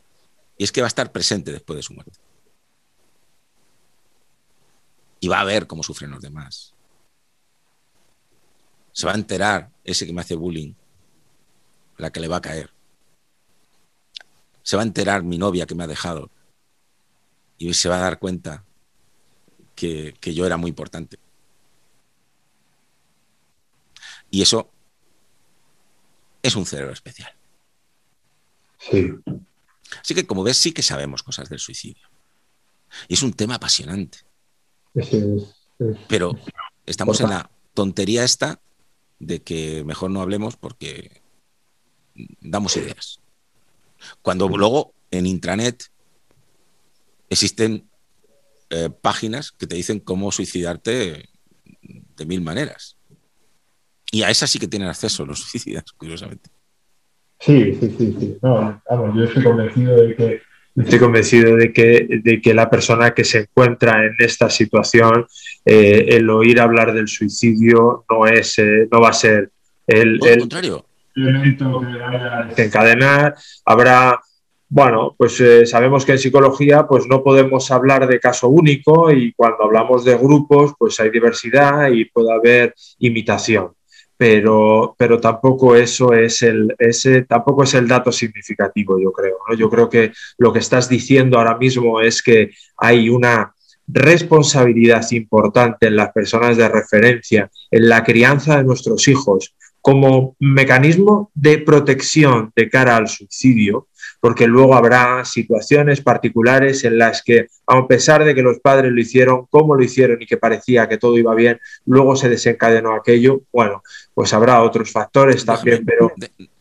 Y es que va a estar presente después de su muerte. Y va a ver cómo sufren los demás. Se va a enterar ese que me hace bullying, la que le va a caer. Se va a enterar mi novia que me ha dejado. Y se va a dar cuenta que, que yo era muy importante. Y eso es un cerebro especial.
Sí.
Así que, como ves, sí que sabemos cosas del suicidio. Y es un tema apasionante. Pero estamos en la tontería esta de que mejor no hablemos porque damos ideas. Cuando luego en intranet existen eh, páginas que te dicen cómo suicidarte de mil maneras. Y a esas sí que tienen acceso los suicidas, curiosamente.
Sí, sí, sí, sí. No, vamos, yo estoy convencido de que estoy convencido de que, de que la persona que se encuentra en esta situación, eh, el oír hablar del suicidio no es, eh, no va a ser el,
el contrario.
elemento que va a desencadenar. Habrá bueno, pues eh, sabemos que en psicología pues no podemos hablar de caso único y cuando hablamos de grupos pues hay diversidad y puede haber imitación pero, pero tampoco eso es el, ese, tampoco es el dato significativo, yo creo. Yo creo que lo que estás diciendo ahora mismo es que hay una responsabilidad importante en las personas de referencia, en la crianza de nuestros hijos, como mecanismo de protección de cara al suicidio, porque luego habrá situaciones particulares en las que, a pesar de que los padres lo hicieron como lo hicieron y que parecía que todo iba bien, luego se desencadenó aquello, bueno, pues habrá otros factores también, pero...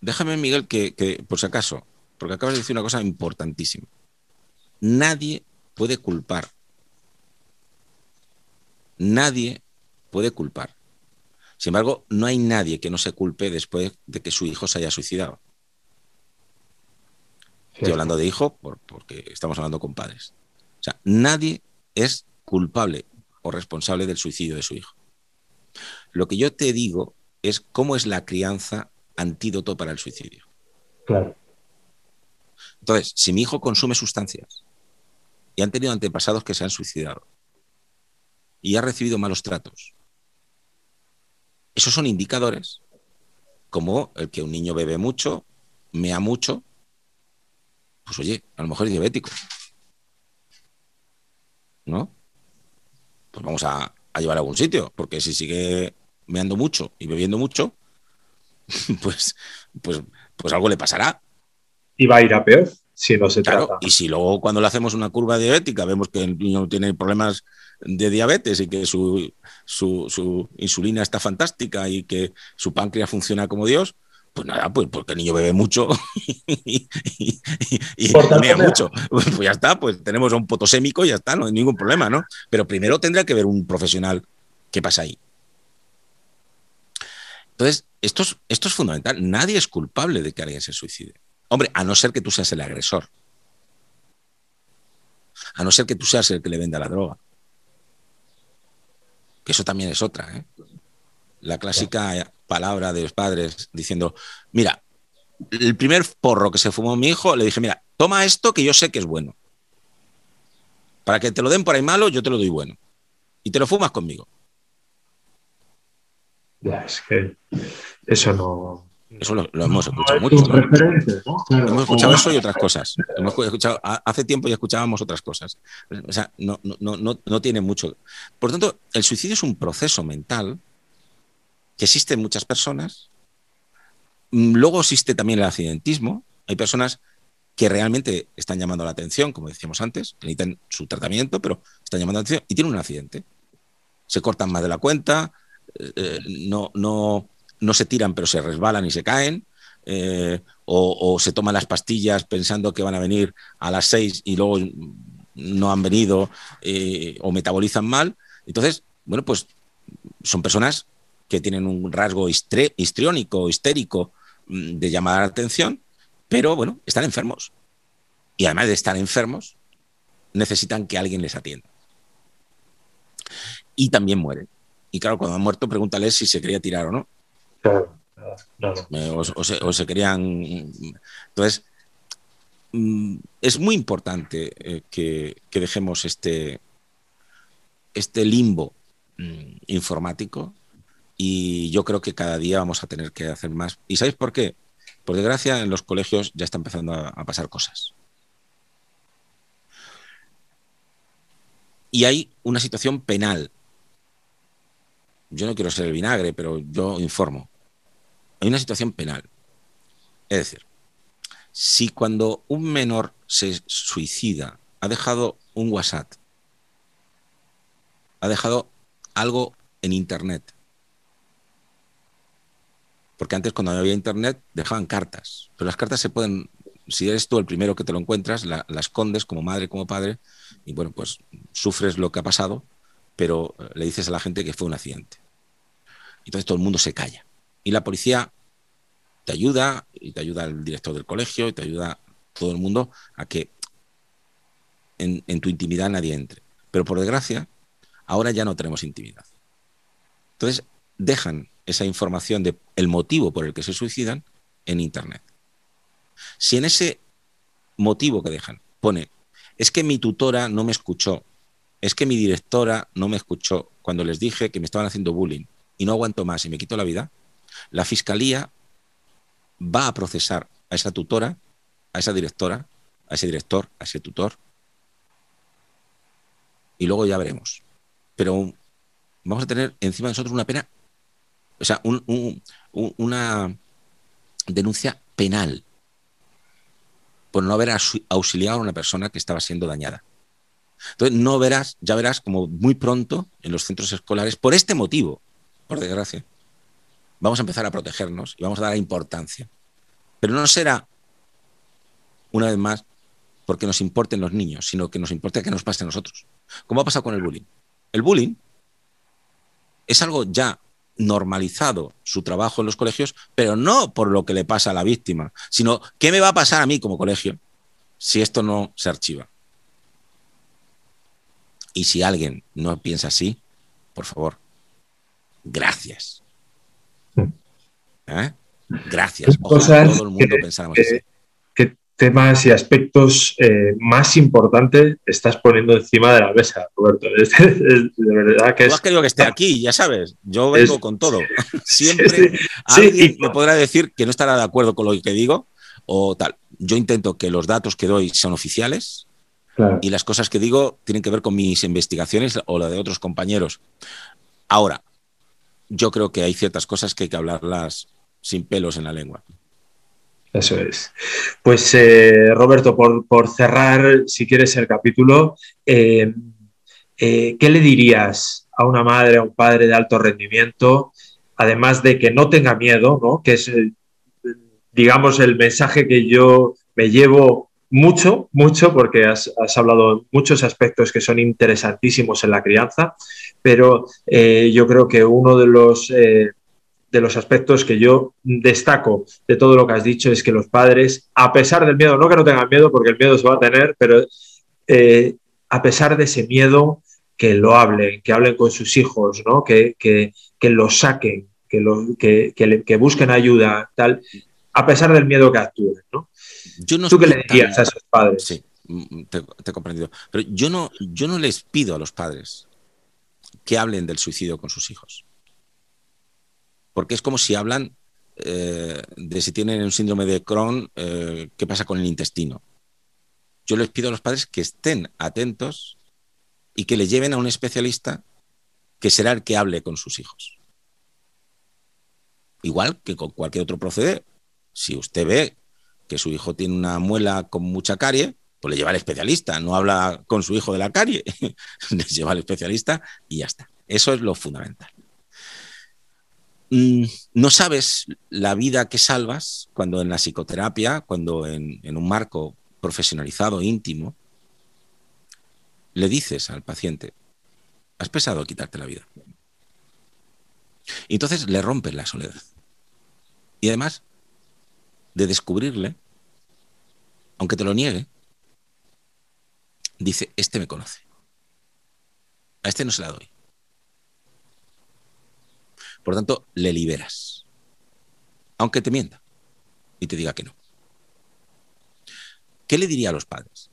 Déjame, Miguel, que, por si acaso, porque acabas de decir una cosa importantísima. Nadie puede culpar. Nadie puede culpar. Sin embargo, no hay nadie que no se culpe después de que su hijo se haya suicidado. Estoy hablando de hijo porque estamos hablando con padres. O sea, nadie es culpable o responsable del suicidio de su hijo. Lo que yo te digo es cómo es la crianza antídoto para el suicidio.
Claro.
Entonces, si mi hijo consume sustancias y han tenido antepasados que se han suicidado y ha recibido malos tratos, esos son indicadores como el que un niño bebe mucho, mea mucho pues oye, a lo mejor es diabético. ¿No? Pues vamos a, llevar a algún sitio, porque si sigue meando mucho y bebiendo mucho, pues, pues, pues algo le pasará.
Y va a ir a peor si no se trata.
Y si luego cuando le hacemos una curva diabética vemos que el niño tiene problemas de diabetes y que su, su insulina está fantástica y que su páncreas funciona como Dios, pues nada, pues porque el niño bebe mucho y, y, mucho. Pues ya está, pues tenemos un potosémico y ya está, no hay ningún problema, ¿no? Pero primero tendrá que ver un profesional qué pasa ahí. Entonces, esto es, esto es fundamental. Nadie es culpable de que alguien se suicide. Hombre, a no ser que tú seas el agresor. A no ser que tú seas el que le venda la droga. Que eso también es otra. ¿eh? La clásica palabra de los padres diciendo, mira, el primer porro que se fumó mi hijo, le dije, mira, toma esto que yo sé que es bueno. Para que te lo den por ahí malo, yo te lo doy bueno. Y te lo fumas conmigo.
Ya, es que eso no.
Eso lo, hemos escuchado mucho. Hemos escuchado eso y otras cosas. Hemos escuchado, hace tiempo ya escuchábamos otras cosas. O sea, no, no, no, no tiene mucho. Por tanto, el suicidio es un proceso mental que existe en muchas personas. Mm, luego existe también el accidentismo. Hay personas que realmente están llamando la atención, como decíamos antes, que necesitan su tratamiento, pero están llamando la atención y tienen un accidente. Se cortan más de la cuenta, eh, eh, no, no, no se tiran, pero se resbalan y se caen, eh, o, se toman las pastillas pensando que van a venir a las seis y luego no han venido o metabolizan mal. Entonces, bueno, pues son personas que tienen un rasgo histriónico, histérico mm, de llamar la atención, pero bueno, están enfermos. Y además de estar enfermos, necesitan que alguien les atienda. Y también mueren. Y claro, cuando han muerto, pregúntales si se quería tirar o no. Claro, eh, O, se, querían. Entonces, mm, es muy importante eh, que, dejemos este, este limbo mm, informático y yo creo que cada día vamos a tener que hacer más. ¿Y sabéis por qué? Por desgracia, en los colegios ya está empezando a pasar cosas. Y hay una situación penal yo no quiero ser el vinagre, pero yo informo. Hay una situación penal. Es decir, si cuando un menor se suicida ha dejado un WhatsApp, ha dejado algo en Internet, porque antes cuando no había Internet dejaban cartas, pero las cartas se pueden, si eres tú el primero que te lo encuentras, la, la escondes como madre, como padre, y bueno, pues sufres lo que ha pasado, pero le dices a la gente que fue un accidente. Entonces todo el mundo se calla. Y la policía te ayuda, y te ayuda el director del colegio, y te ayuda todo el mundo a que en, tu intimidad nadie entre. Pero por desgracia, ahora ya no tenemos intimidad. Entonces dejan esa información de el motivo por el que se suicidan en Internet. Si en ese motivo que dejan pone, es que mi tutora no me escuchó, es que mi directora no me escuchó cuando les dije que me estaban haciendo bullying, y no aguanto más y me quito la vida, la fiscalía va a procesar a esa tutora, a esa directora, a ese director, a ese tutor. Y luego ya veremos. Pero vamos a tener encima de nosotros una pena, o sea, una denuncia penal por no haber auxiliado a una persona que estaba siendo dañada. Entonces, no verás, ya verás como muy pronto en los centros escolares, por este motivo, por desgracia. Vamos a empezar a protegernos y vamos a dar importancia. Pero no será, una vez más, porque nos importen los niños, sino que nos importe que nos pase a nosotros. ¿Cómo ha pasado con el bullying? El bullying es algo ya normalizado su trabajo en los colegios, pero no por lo que le pasa a la víctima, sino qué me va a pasar a mí como colegio si esto no se archiva. Y si alguien no piensa así, por favor, gracias. ¿Eh? Gracias.
Ojalá todo el mundo pensáramos así. ¿Qué temas y aspectos eh, más importantes estás poniendo encima de la mesa, Roberto? de
verdad que es... has querido que esté aquí, ya sabes. Yo vengo con todo. Siempre alguien me podrá decir que no estará de acuerdo con lo que digo o tal. Yo intento que los datos que doy sean oficiales, Y las cosas que digo tienen que ver con mis investigaciones o la de otros compañeros. Ahora, yo creo que hay ciertas cosas que hay que hablarlas sin pelos en la lengua.
Eso es. Pues eh, Roberto, por, cerrar, si quieres el capítulo, eh, eh, ¿qué le dirías a una madre, a un padre de alto rendimiento, además de que no tenga miedo, ¿no? que es, digamos, el mensaje que yo me llevo mucho, mucho, porque has, hablado de muchos aspectos que son interesantísimos en la crianza, pero yo creo que uno de los, de los aspectos que yo destaco de todo lo que has dicho es que los padres, a pesar del miedo, no que no tengan miedo, porque el miedo se va a tener, pero eh, a pesar de ese miedo, que lo hablen, que hablen con sus hijos, ¿no? que, que, que lo saquen, que, lo, que, que, busquen ayuda, tal, a pesar del miedo que actúen. ¿no? ¿Tú qué le dirías a esos padres?
Sí, mm, te, te, he comprendido. Pero yo no, yo no les pido a los padres que hablen del suicidio con sus hijos. Porque es como si hablan eh, de si tienen un síndrome de Crohn, eh, qué pasa con el intestino. Yo les pido a los padres que estén atentos y que le lleven a un especialista que será el que hable con sus hijos. Igual que con cualquier otro proceder. Si usted ve que su hijo tiene una muela con mucha carie, pues le lleva al especialista, no habla con su hijo de la carie, le lleva al especialista y ya está. Eso es lo fundamental. Mm, no sabes la vida que salvas cuando en la psicoterapia, cuando en, en un marco profesionalizado, íntimo, le dices al paciente, has pesado quitarte la vida. Y entonces le rompes la soledad. Y además de descubrirle, aunque te lo niegue, dice, este me conoce. A este no se la doy. Por tanto, le liberas. Aunque te mienta y te diga que no. ¿Qué le diría a los padres?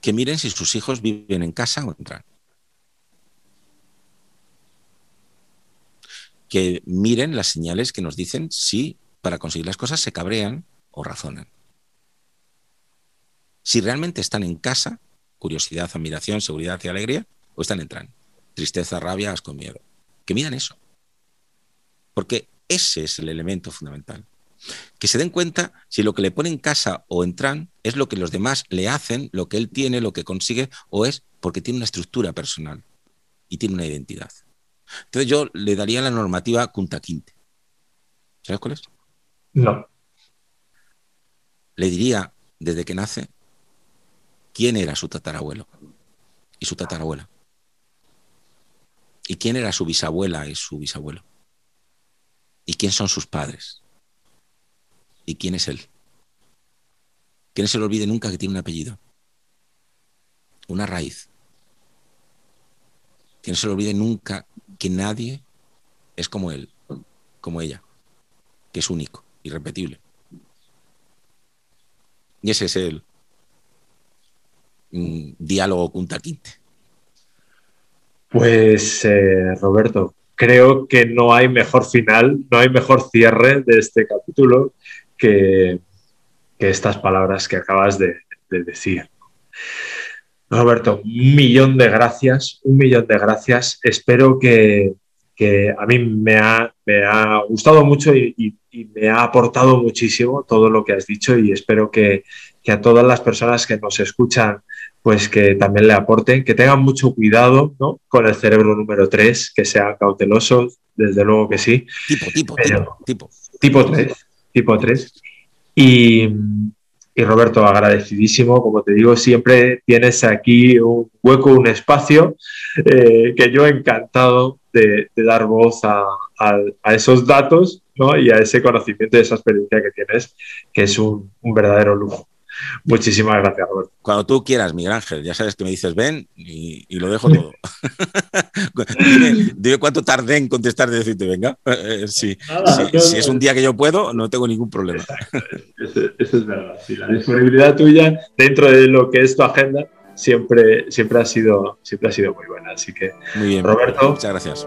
Que miren si sus hijos viven en casa o entran. Que miren las señales que nos dicen si para conseguir las cosas se cabrean o razonan. Si realmente están en casa, curiosidad, admiración, seguridad y alegría, o están en tran, tristeza, rabia, asco, miedo. Que midan eso. Porque ese es el elemento fundamental que se den cuenta si lo que le pone en casa o entran es lo que los demás le hacen, lo que él tiene, lo que consigue, o es porque tiene una estructura personal y tiene una identidad. Entonces yo le daría la normativa Kunta Quinte. ¿Sabes cuál es?
No.
Le diría, desde que nace, quién era su tatarabuelo y su tatarabuela. Y quién era su bisabuela y su bisabuelo. Y quién son sus padres ¿Y quién es él? Que no se le olvide nunca que tiene un apellido, una raíz. Que no se le olvide nunca que nadie es como él, como ella, que es único, irrepetible. Y ese es el diálogo Kunta Quinte.
Pues eh, Roberto, creo que no hay mejor final, no hay mejor cierre de este capítulo que, estas palabras que acabas de, decir. Roberto, un millón de gracias, un millón de gracias. Espero que, a mí me ha, gustado mucho y, me ha aportado muchísimo todo lo que has dicho y espero que, a todas las personas que nos escuchan, pues que también le aporten, que tengan mucho cuidado con el cerebro número 3, que sea cauteloso, desde luego que sí.
Tipo, tipo, tipo, tipo.
Tipo 3 tipo 3. Y, Roberto, agradecidísimo, como te digo, siempre tienes aquí un hueco, un espacio eh, que yo encantado de, dar voz a, esos datos y a ese conocimiento y esa experiencia que tienes, que es un verdadero lujo. Muchísimas gracias, Roberto.
Cuando tú quieras, Miguel Ángel, ya sabes que me dices ven y, lo dejo todo. dime, cuánto tardé en contestar de decirte venga. Eh, eh, si, es un día que yo puedo, no tengo ningún problema.
Eso, es verdad. la disponibilidad tuya dentro de lo que es tu agenda siempre, siempre, ha, sido, siempre ha sido muy buena. Así que,
muy bien,
Roberto.
Muchas gracias.